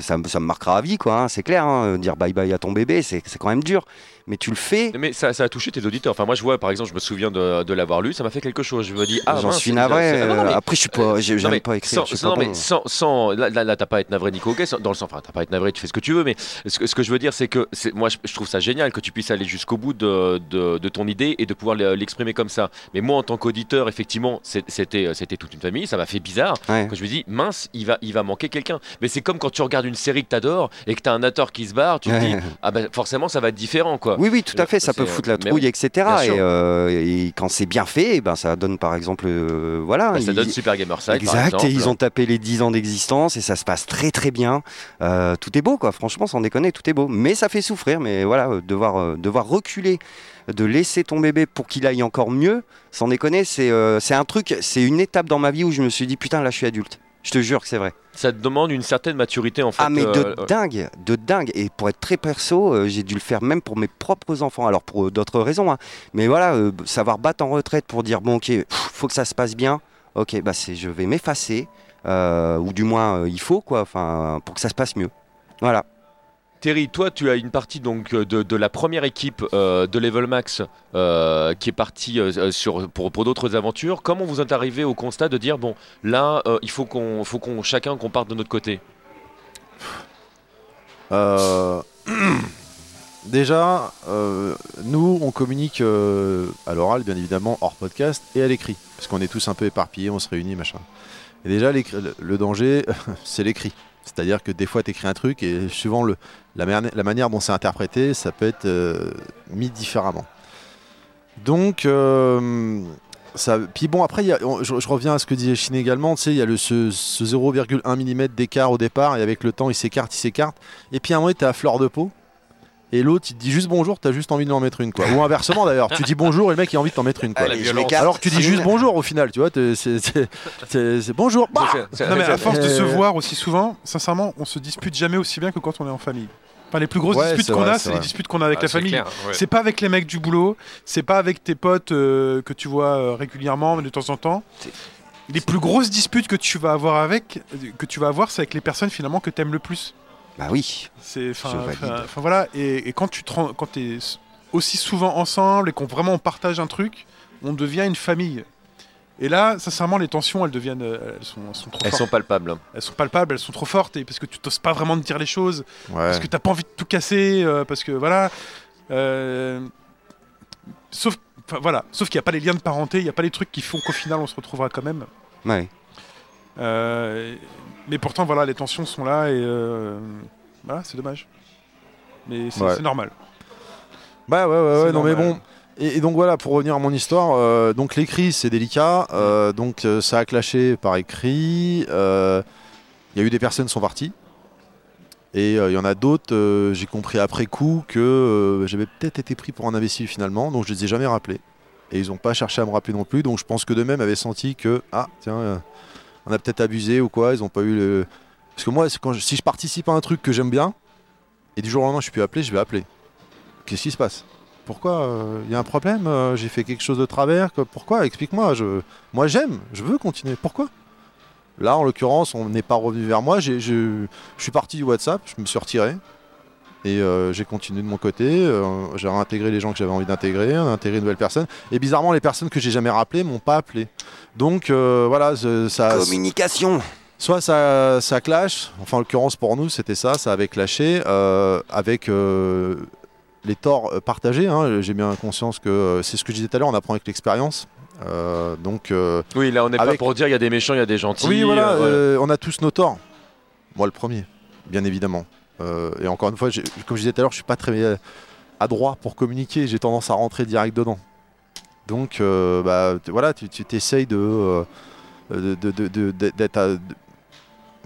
ça, ça, me marquera à vie. Hein, c'est clair. Hein. dire bye bye à ton bébé, c'est quand même dur mais tu le fais. Mais ça, ça, a touché tes auditeurs. Enfin, moi, je vois, par exemple, je me souviens de, de l'avoir lu, ça m'a fait quelque chose. Je me dis, ah, j'en suis navré. après, je suis pas, j'aime pas écrire. Sans, non, mais sans, sans, là, là, t'as pas à être navré, Nico. dans le sens, enfin, t'as pas à être navré, tu fais ce que tu veux, mais ce que, ce que je veux dire, c'est que moi, je, trouve ça génial que tu puisses aller jusqu'au bout de, de, de, ton idée et de pouvoir l'exprimer comme ça. Mais moi, en tant qu'auditeur, effectivement, c'était, c'était toute une famille. Ça m'a fait bizarre. Que je me dis, mince, il va, il va manquer quelqu'un. Mais c'est comme quand tu regardes une série que t'adores et que t'as un acteur qui se barre, tu te dis, ah ben, forcément, ça va être différent, quoi. Oui, oui, tout à fait. Ça peut foutre la trouille, etc. Euh, et, quand c'est bien fait, ben, ça donne par exemple. Euh, voilà. Bah, ça donne Super Gamer Side. Exact. et ils ont tapé les 10 ans d'existence et ça se passe très très bien. Euh, tout est beau, quoi. Franchement, sans déconner, tout est beau. Mais ça fait souffrir. Mais voilà, devoir, devoir reculer de laisser ton bébé pour qu'il aille encore mieux, sans déconner, c'est c'est un truc, c'est une étape dans ma vie où je me suis dit putain là je suis adulte. Je te jure que c'est vrai. Ça te demande une certaine maturité en fait. Ah mais de euh, dingue, de dingue. Et pour être très perso, euh, j'ai dû le faire même pour mes propres enfants. Alors pour euh, d'autres raisons, hein. mais voilà, savoir battre en retraite pour dire bon ok, faut que ça se passe bien. Ok, bah c'est, je vais m'effacer, ou du moins il faut quoi, enfin pour que ça se passe mieux. Voilà. Terry, toi, tu as une partie donc euh, de, la première équipe euh, de Level Max euh, qui est partie pour, d'autres aventures. Comment vous êtes arrivé au constat de dire bon, là, il faut qu'on, faut chacun qu'on parte de notre côté? Déjà, nous, on communique à l'oral, bien évidemment, hors podcast et à l'écrit, parce qu'on est tous un peu éparpillés, on se réunit, machin. Et déjà, le danger, c'est l'écrit. C'est-à-dire que des fois, tu écris un truc et suivant le, la, manière dont c'est interprété, ça peut être euh, mis différemment. Donc, euh, ça, puis bon, après, je, reviens à ce que disait Chine également, tu sais, il y a ce, 0,1 mm d'écart au départ, et avec le temps, il s'écarte, il s'écarte. Et puis à un moment, tu à fleur de peau, et l'autre il te dit juste bonjour, t'as juste envie de lui en mettre une quoi. Ou inversement d'ailleurs, tu dis bonjour et le mec il a envie de t'en mettre une quoi. Alors que tu dis juste bonjour au final, tu vois, c'est bonjour. Bah non mais à force de se voir aussi souvent, sincèrement, on se dispute jamais aussi bien que quand on est en famille. Enfin, les plus grosses disputes qu'on a, c'est les disputes qu'on a avec la famille. C'est pas avec les mecs du boulot, c'est pas avec tes potes euh, que tu vois euh, régulièrement, mais de temps en temps. Les plus grosses disputes que tu vas avoir avec, que tu vas avoir, c'est avec les personnes finalement que t'aimes le plus. Bah oui. C'est enfin voilà et, quand tu te quand es aussi souvent ensemble et qu'on vraiment on partage un truc, on devient une famille. Et là, sincèrement, les tensions, elles deviennent, elles sont, elles sont trop Elles sont palpables. Elles sont palpables, elles sont trop fortes et parce que tu t'oses pas vraiment de dire les choses, parce que t'as pas envie de tout casser, euh, parce que voilà. Euh, sauf, voilà, sauf qu'il n'y a pas les liens de parenté, il n'y a pas les trucs qui font qu'au final on se retrouvera quand même. Ouais. Euh, mais pourtant, voilà, les tensions sont là et euh, voilà, c'est dommage. Mais c'est normal. Bah ouais, ouais, ouais, non mais bon. Et, donc voilà, pour revenir à mon histoire, euh, donc l'écrit c'est délicat, donc ça a clashé par écrit. Il y a eu des personnes qui sont parties. Et il y en a d'autres, j'ai compris après coup que j'avais peut-être été pris pour un imbécile finalement, donc je les ai jamais rappelés. Et ils n'ont pas cherché à me rappeler non plus, donc je pense que de même avaient senti que, ah tiens, on a peut-être abusé ou quoi, ils ont pas eu le. Parce que moi, quand si je participe à un truc que j'aime bien, et du jour au lendemain je suis plus appelé, je vais appeler. Qu'est-ce qui se passe? Pourquoi Il euh, y a un problème euh, J'ai fait quelque chose de travers Pourquoi? Explique-moi. Je... Moi j'aime, je veux continuer. Pourquoi? Là, en l'occurrence, on n'est pas revenu vers moi. Je suis parti du WhatsApp, je me suis retiré. Et euh, j'ai continué de mon côté. j'ai réintégré les gens que j'avais envie d'intégrer, intégré de nouvelles personnes. Et bizarrement, les personnes que j'ai jamais rappelées m'ont pas appelé. Donc euh, voilà, ça. Communication. Soit ça, ça clash, enfin en l'occurrence pour nous c'était ça, ça avait clashé euh, avec euh, les torts partagés. Hein. J'ai bien conscience que c'est ce que je disais tout à l'heure, on apprend avec l'expérience. donc oui, là on n'est pas pour dire il y a des méchants, il y a des gentils. Oui, voilà, on a tous nos torts. Moi le premier, bien évidemment. Et encore une fois, comme je disais tout à l'heure, je suis pas très adroit pour communiquer. J'ai tendance à rentrer direct dedans. Donc euh, bah, voilà, tu t'essayes de, euh, euh, d'être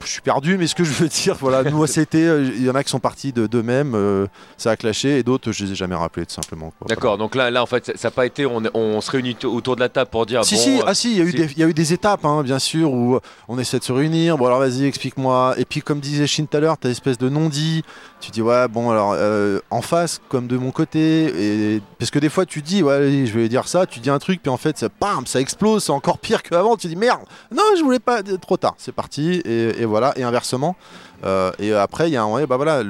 je suis perdu, mais ce que je veux dire, voilà, nous c'était, euh, il y en a qui sont partis de d'eux-mêmes, euh, ça a clashé, et d'autres, je les ai jamais rappelés tout simplement. D'accord, donc là, là en fait, ça n'a pas été. On, on se réunit autour de la table pour dire. si, bon, si, euh, ah si, il y, a eu des- y a eu des étapes, hein, bien sûr, où on essaie de se réunir. Bon, alors vas-y, explique-moi. Et puis, comme disait Shin tout à l'heure, t'as espèce de non-dit. Tu dis, ouais, bon, alors, euh, en face, comme de mon côté. Et... Parce que des fois, tu dis, ouais, allez, je vais dire ça, tu dis un truc, puis en fait, ça, bam, ça explose, c'est encore pire qu'avant. Tu dis, merde, non, je voulais pas, trop tard, c'est parti. Et, et voilà, et inversement. Euh, et après, il y a un, ouais, bah voilà,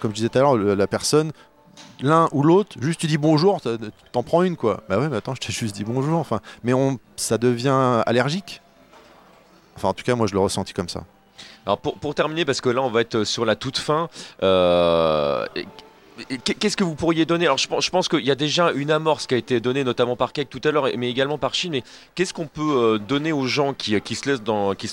comme je disais tout à l'heure, la personne l'un ou l'autre, juste tu dis bonjour, t'en prends une quoi. Bah ouais, mais attends, je t'ai juste dit bonjour. Enfin, mais on, ça devient allergique. Enfin, en tout cas, moi, je le ressenti comme ça. Alors pour, pour terminer, parce que là on va être sur la toute fin, euh, qu'est-ce que vous pourriez donner? Alors je pense, qu'il y a déjà une amorce qui a été donnée notamment par Cake tout à l'heure, mais également par Chine. Mais qu'est-ce qu'on peut euh, donner aux gens qui, se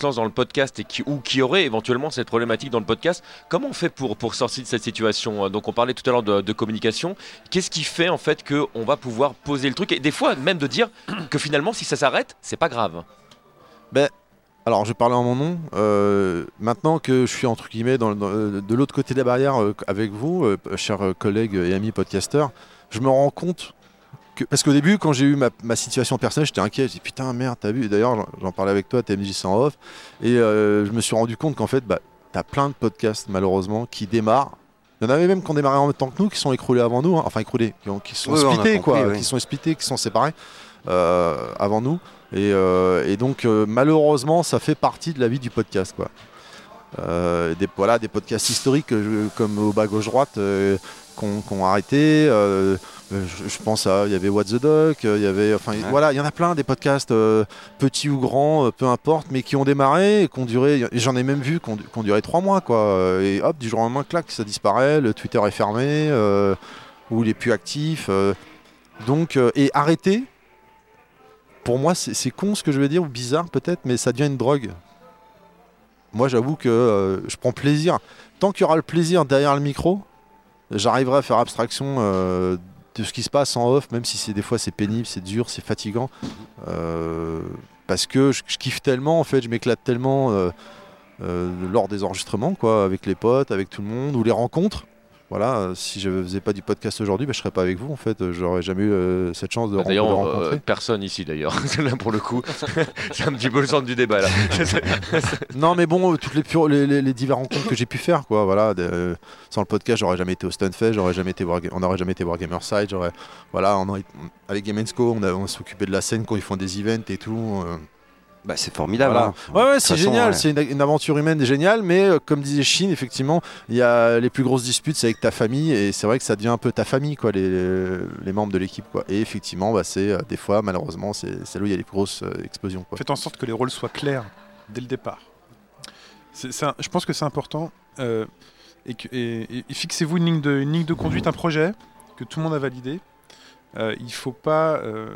lancent dans le podcast et qui, ou qui auraient éventuellement cette problématique dans le podcast? Comment on fait pour, pour sortir de cette situation? Donc on parlait tout à l'heure de, de communication. Qu'est-ce qui fait en fait qu'on va pouvoir poser le truc? Et des fois même de dire que finalement si ça s'arrête, c'est pas grave Ben, alors, je vais parler en mon nom. Euh, maintenant que je suis entre guillemets dans, dans- euh, de l'autre côté de la barrière euh, avec vous, euh, chers collègues et amis podcasteurs, je me rends compte que parce qu'au début, quand j'ai eu ma, ma situation personnelle, j'étais inquiet. Je dis putain merde, t'as vu? D'ailleurs, j'en- parlais avec toi, TMJ en off, et je me suis rendu compte qu'en fait, bah, t'as plein de podcasts malheureusement qui démarrent. Il y en avait même qui ont démarré en même temps que nous, qui sont écroulés avant nous, hein. enfin écroulés, qui, ont- qui sont Oui, splittés, compris, quoi, oui. qui sont splittés, qui sont séparés avant nous. Et, euh, et donc, euh, malheureusement, ça fait partie de la vie du podcast. Quoi. Euh, des, voilà, des podcasts historiques comme au bas gauche-droite qu'on a arrêté. euh, je, je pense à, il y avait What the Duck, il y avait, enfin, voilà, il y en a plein des podcasts euh, petits ou grands, euh, peu importe, mais qui ont démarré et qui ont duré. J'en ai même vu qui ont, ont duré trois mois, quoi. Et hop, du jour au lendemain, clac, ça disparaît, le Twitter est fermé ou il est plus actif. donc, et arrêter, pour moi, c'est con ce que je veux dire, ou bizarre peut-être, mais ça devient une drogue. Moi, j'avoue que euh, je prends plaisir. Tant qu'il y aura le plaisir derrière le micro, j'arriverai à faire abstraction euh, de ce qui se passe en off, même si c'est des fois c'est pénible, c'est dur, c'est fatigant. Euh, parce que je, je kiffe tellement, en fait, je m'éclate tellement lors des enregistrements, quoi, avec les potes, avec tout le monde, ou les rencontres. Voilà, euh, si je faisais pas du podcast aujourd'hui, bah, je serais pas avec vous en fait. J'aurais jamais eu euh, cette chance de, de D'ailleurs, rencontrer. euh, personne ici d'ailleurs. là pour le coup, c'est un petit peu le centre du débat là. non mais bon, euh, toutes les, pure- les, les- les diverses rencontres que j'ai pu faire, quoi, voilà, de- euh, sans le podcast, j'aurais jamais été au Stunfest, j'aurais jamais été voir, on n'aurait jamais été voir Gamerside, j'aurais, voilà, on aurait- avec Game Co, on, a- on s'occupait de la scène quand ils font des events et tout. euh. Bah, c'est formidable. Voilà. hein. Ouais, ouais, c'est génial, ouais. c'est une, une aventure humaine géniale, mais euh, comme disait Chine, effectivement, il y a les plus grosses disputes, c'est avec ta famille, et c'est vrai que ça devient un peu ta famille, quoi, les, les membres de l'équipe, quoi. Et effectivement, bah, c'est euh, des fois, malheureusement, c'est c'est là où il y a les plus grosses euh, explosions, quoi. Faites en sorte que les rôles soient clairs dès le départ. C'est- c'est un- je pense que c'est important. euh, et, que- et- et- et fixez-vous une ligne, de, une ligne de conduite, un projet que tout le monde a validé. Euh, il faut pas. euh,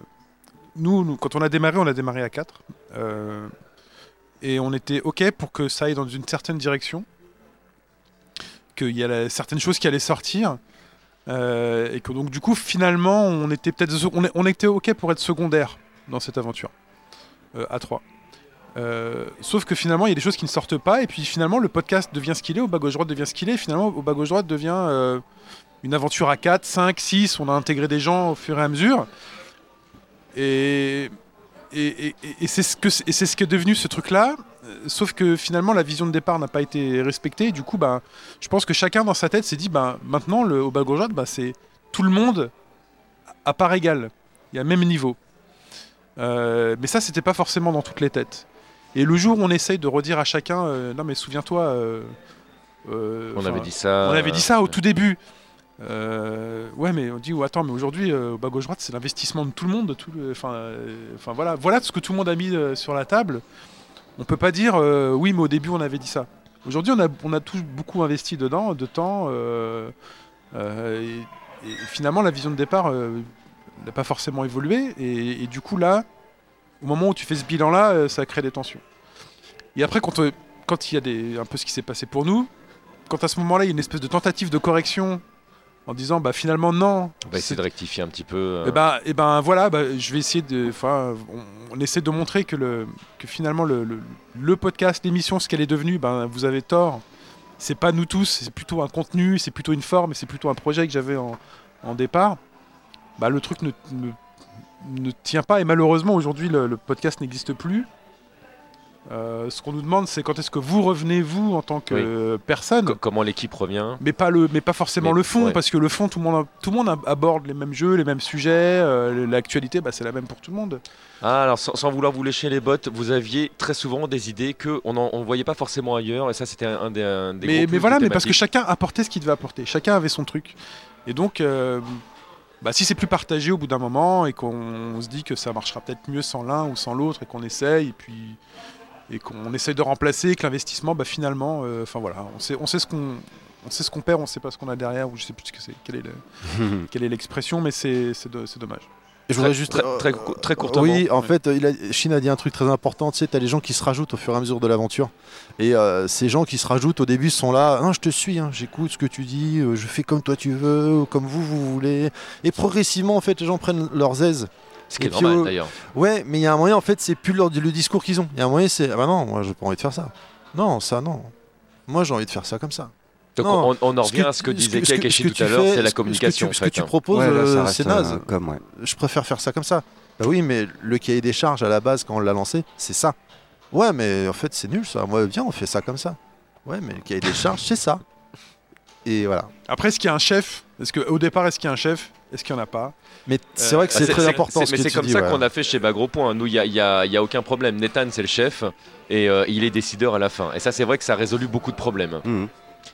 nous, nous, quand on a démarré, on a démarré à 4. Et on était OK pour que ça aille dans une certaine direction. Qu'il y a certaines choses qui allaient sortir. euh, et que donc, du coup, finalement, on était peut-être. On, était OK pour être secondaire dans cette aventure. euh, à 3. Euh, sauf que finalement, il y a des choses qui ne sortent pas, et puis finalement, le podcast devient ce qu'il est, au bas gauche-droite devient ce qu'il est, finalement, au bas gauche-droite devient euh, une aventure à 4, 5, 6, on a intégré des gens au fur et à mesure. Et, et, et- et- et c'est ce, que, et c'est ce qui est devenu ce truc-là, euh, sauf que finalement, la vision de départ n'a pas été respectée, et du coup, ben, je pense que chacun dans sa tête s'est dit, ben, maintenant, le, au gauche-droite, ben, c'est tout le monde à part égale, il y a même niveau. Euh, mais ça, c'était pas forcément dans toutes les têtes. Et le jour où on essaye de redire à chacun, euh, non mais souviens-toi, euh, On avait dit ça, On avait dit ça au tout début. Euh, ouais, mais on dit, attends, mais aujourd'hui, euh, au bas gauche droite, c'est l'investissement de tout le monde, enfin, euh, voilà, ce que tout le monde a mis sur la table. On peut pas dire, oui, mais au début, on avait dit ça. Aujourd'hui, on a, on a tous beaucoup investi dedans, de temps, et, finalement, la vision de départ n'a pas forcément évolué, et, du coup, là, au moment où tu fais ce bilan-là, ça crée des tensions. Et après, quand quand il y a des, un peu ce qui s'est passé pour nous, quand à ce moment-là, il y a une espèce de tentative de correction en disant bah finalement non. On va essayer de rectifier un petit peu. Et ben, et ben voilà, bah, je vais essayer de. Enfin, on, essaie de montrer que, le, que finalement le, le, podcast, l'émission, ce qu'elle est devenue, ben, vous avez tort. C'est pas nous tous, c'est plutôt un contenu, c'est plutôt une forme, c'est plutôt un projet que j'avais en, en, départ. Bah, le truc ne, ne, ne tient pas et malheureusement aujourd'hui le, le podcast n'existe plus. Euh, ce qu'on nous demande, c'est quand est-ce que vous revenez vous en tant que personne. comment l'équipe revient. Mais pas le, mais pas forcément le fond, parce que le fond, tout le monde, tout le monde aborde les mêmes jeux, les mêmes sujets. Euh, l'actualité, bah, c'est la même pour tout le monde. Ah, alors sans, vouloir vous lécher les bottes, vous aviez très souvent des idées que on ne voyait pas forcément ailleurs, et ça c'était un, des, un des Mais, mais voilà, mais parce que chacun apportait ce qu'il devait apporter. Chacun avait son truc. Et donc. Euh, bah, si c'est plus partagé au bout d'un moment et qu'on se dit que ça marchera peut-être mieux sans l'un ou sans l'autre et qu'on essaye et puis et qu'on essaye de remplacer, que l'investissement, bah, finalement, euh, enfin voilà, on sait, on sait ce qu'on on sait ce qu'on perd, on sait pas ce qu'on a derrière, ou je sais plus ce que c'est, quelle est, quelle est l'expression, mais c'est, c'est, dommage. je voudrais juste très, très, très, courtement. Oui, en fait, il a, Chine a dit un truc très important. Tu sais, as les gens qui se rajoutent au fur et à mesure de l'aventure. Et euh, ces gens qui se rajoutent au début sont là. Non, je te suis, hein, j'écoute ce que tu dis, euh, je fais comme toi tu veux, comme vous vous voulez. Et progressivement, en fait, les gens prennent leurs aises. Ce qui est normal d'ailleurs. Ouais, mais il y a un moyen, en fait, c'est plus le, discours qu'ils ont. Il y a un moyen, c'est Ah bah non, moi j'ai pas envie de faire ça. Non, ça non. Moi j'ai envie de faire ça comme ça. Donc on, en revient à ce que disait Kakashi tout à l'heure, c'est la communication. Ce que tu, proposes, euh, c'est naze. comme, Je préfère faire ça comme ça. Bah oui, mais le cahier des charges à la base, quand on l'a lancé, c'est ça. Ouais, mais en fait, c'est nul ça. Moi, viens, on fait ça comme ça. Ouais, mais le cahier des charges, c'est ça. Et voilà. Après, est-ce qu'il y a un chef? Est-ce qu'au départ, est-ce qu'il y a un chef? Est-ce qu'il n'y en a pas mais c'est vrai que c'est très important. mais c'est comme ça qu'on a fait chez Bagro Point. Nous, il n'y a, y a, y a, aucun problème. Nathan, c'est le chef et euh, il est décideur à la fin. Et ça, c'est vrai que ça a résolu beaucoup de problèmes. Mhm.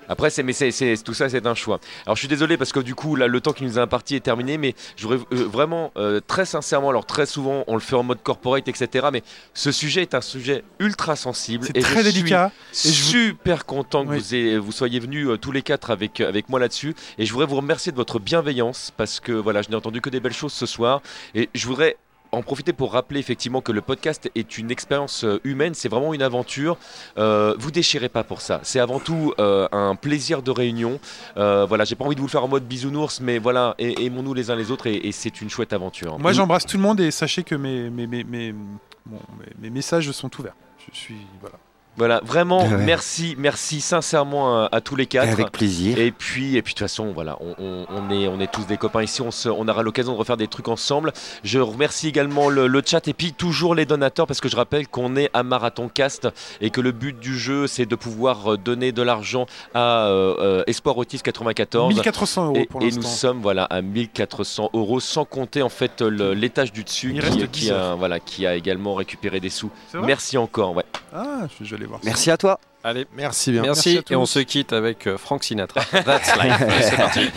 Après, c'est, mais c'est, tout ça, c'est un choix. Alors, je suis désolé parce que du coup, là, le temps qui nous a imparti est terminé, mais je voudrais euh, vraiment, euh, très sincèrement, alors très souvent, on le fait en mode corporate, etc. Mais ce sujet est un sujet ultra sensible. C'est très délicat. Je super content que vous, vous, soyez venus euh, tous les quatre avec, avec moi là-dessus. Et je voudrais vous remercier de votre bienveillance parce que voilà, je n'ai entendu que des belles choses ce soir. Et je voudrais en profiter pour rappeler effectivement que le podcast est une expérience euh, humaine, c'est vraiment une aventure. Euh, vous déchirez pas pour ça. C'est avant tout euh, un plaisir de réunion. Euh, voilà, j'ai pas envie de vous le faire en mode bisounours, mais voilà, aimons-nous les uns les autres et, c'est une chouette aventure. Moi, j'embrasse tout le monde et sachez que mes, mes, mes, mes messages sont ouverts. Je suis voilà. Voilà, vraiment, merci, merci sincèrement à, tous les quatre. Avec plaisir. Et puis, et puis de toute façon, voilà, on, est, on est tous des copains ici. On, se, on aura l'occasion de refaire des trucs ensemble. Je remercie également le, chat et puis toujours les donateurs parce que je rappelle qu'on est à Marathon Cast et que le but du jeu, c'est de pouvoir donner de l'argent à euh, euh Espoir Autis 94. 1400 euros pour Et, et nous sommes voilà à 1400 euros, sans compter en fait l'étage du dessus qui, a, voilà, qui a également récupéré des sous. Merci encore. Ouais. Ah, je, je Merci à toi. Allez, merci bien. Merci, et on se quitte avec euh, Frank Sinatra. That's life. C'est parti.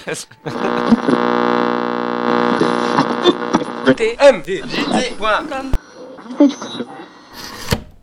TM.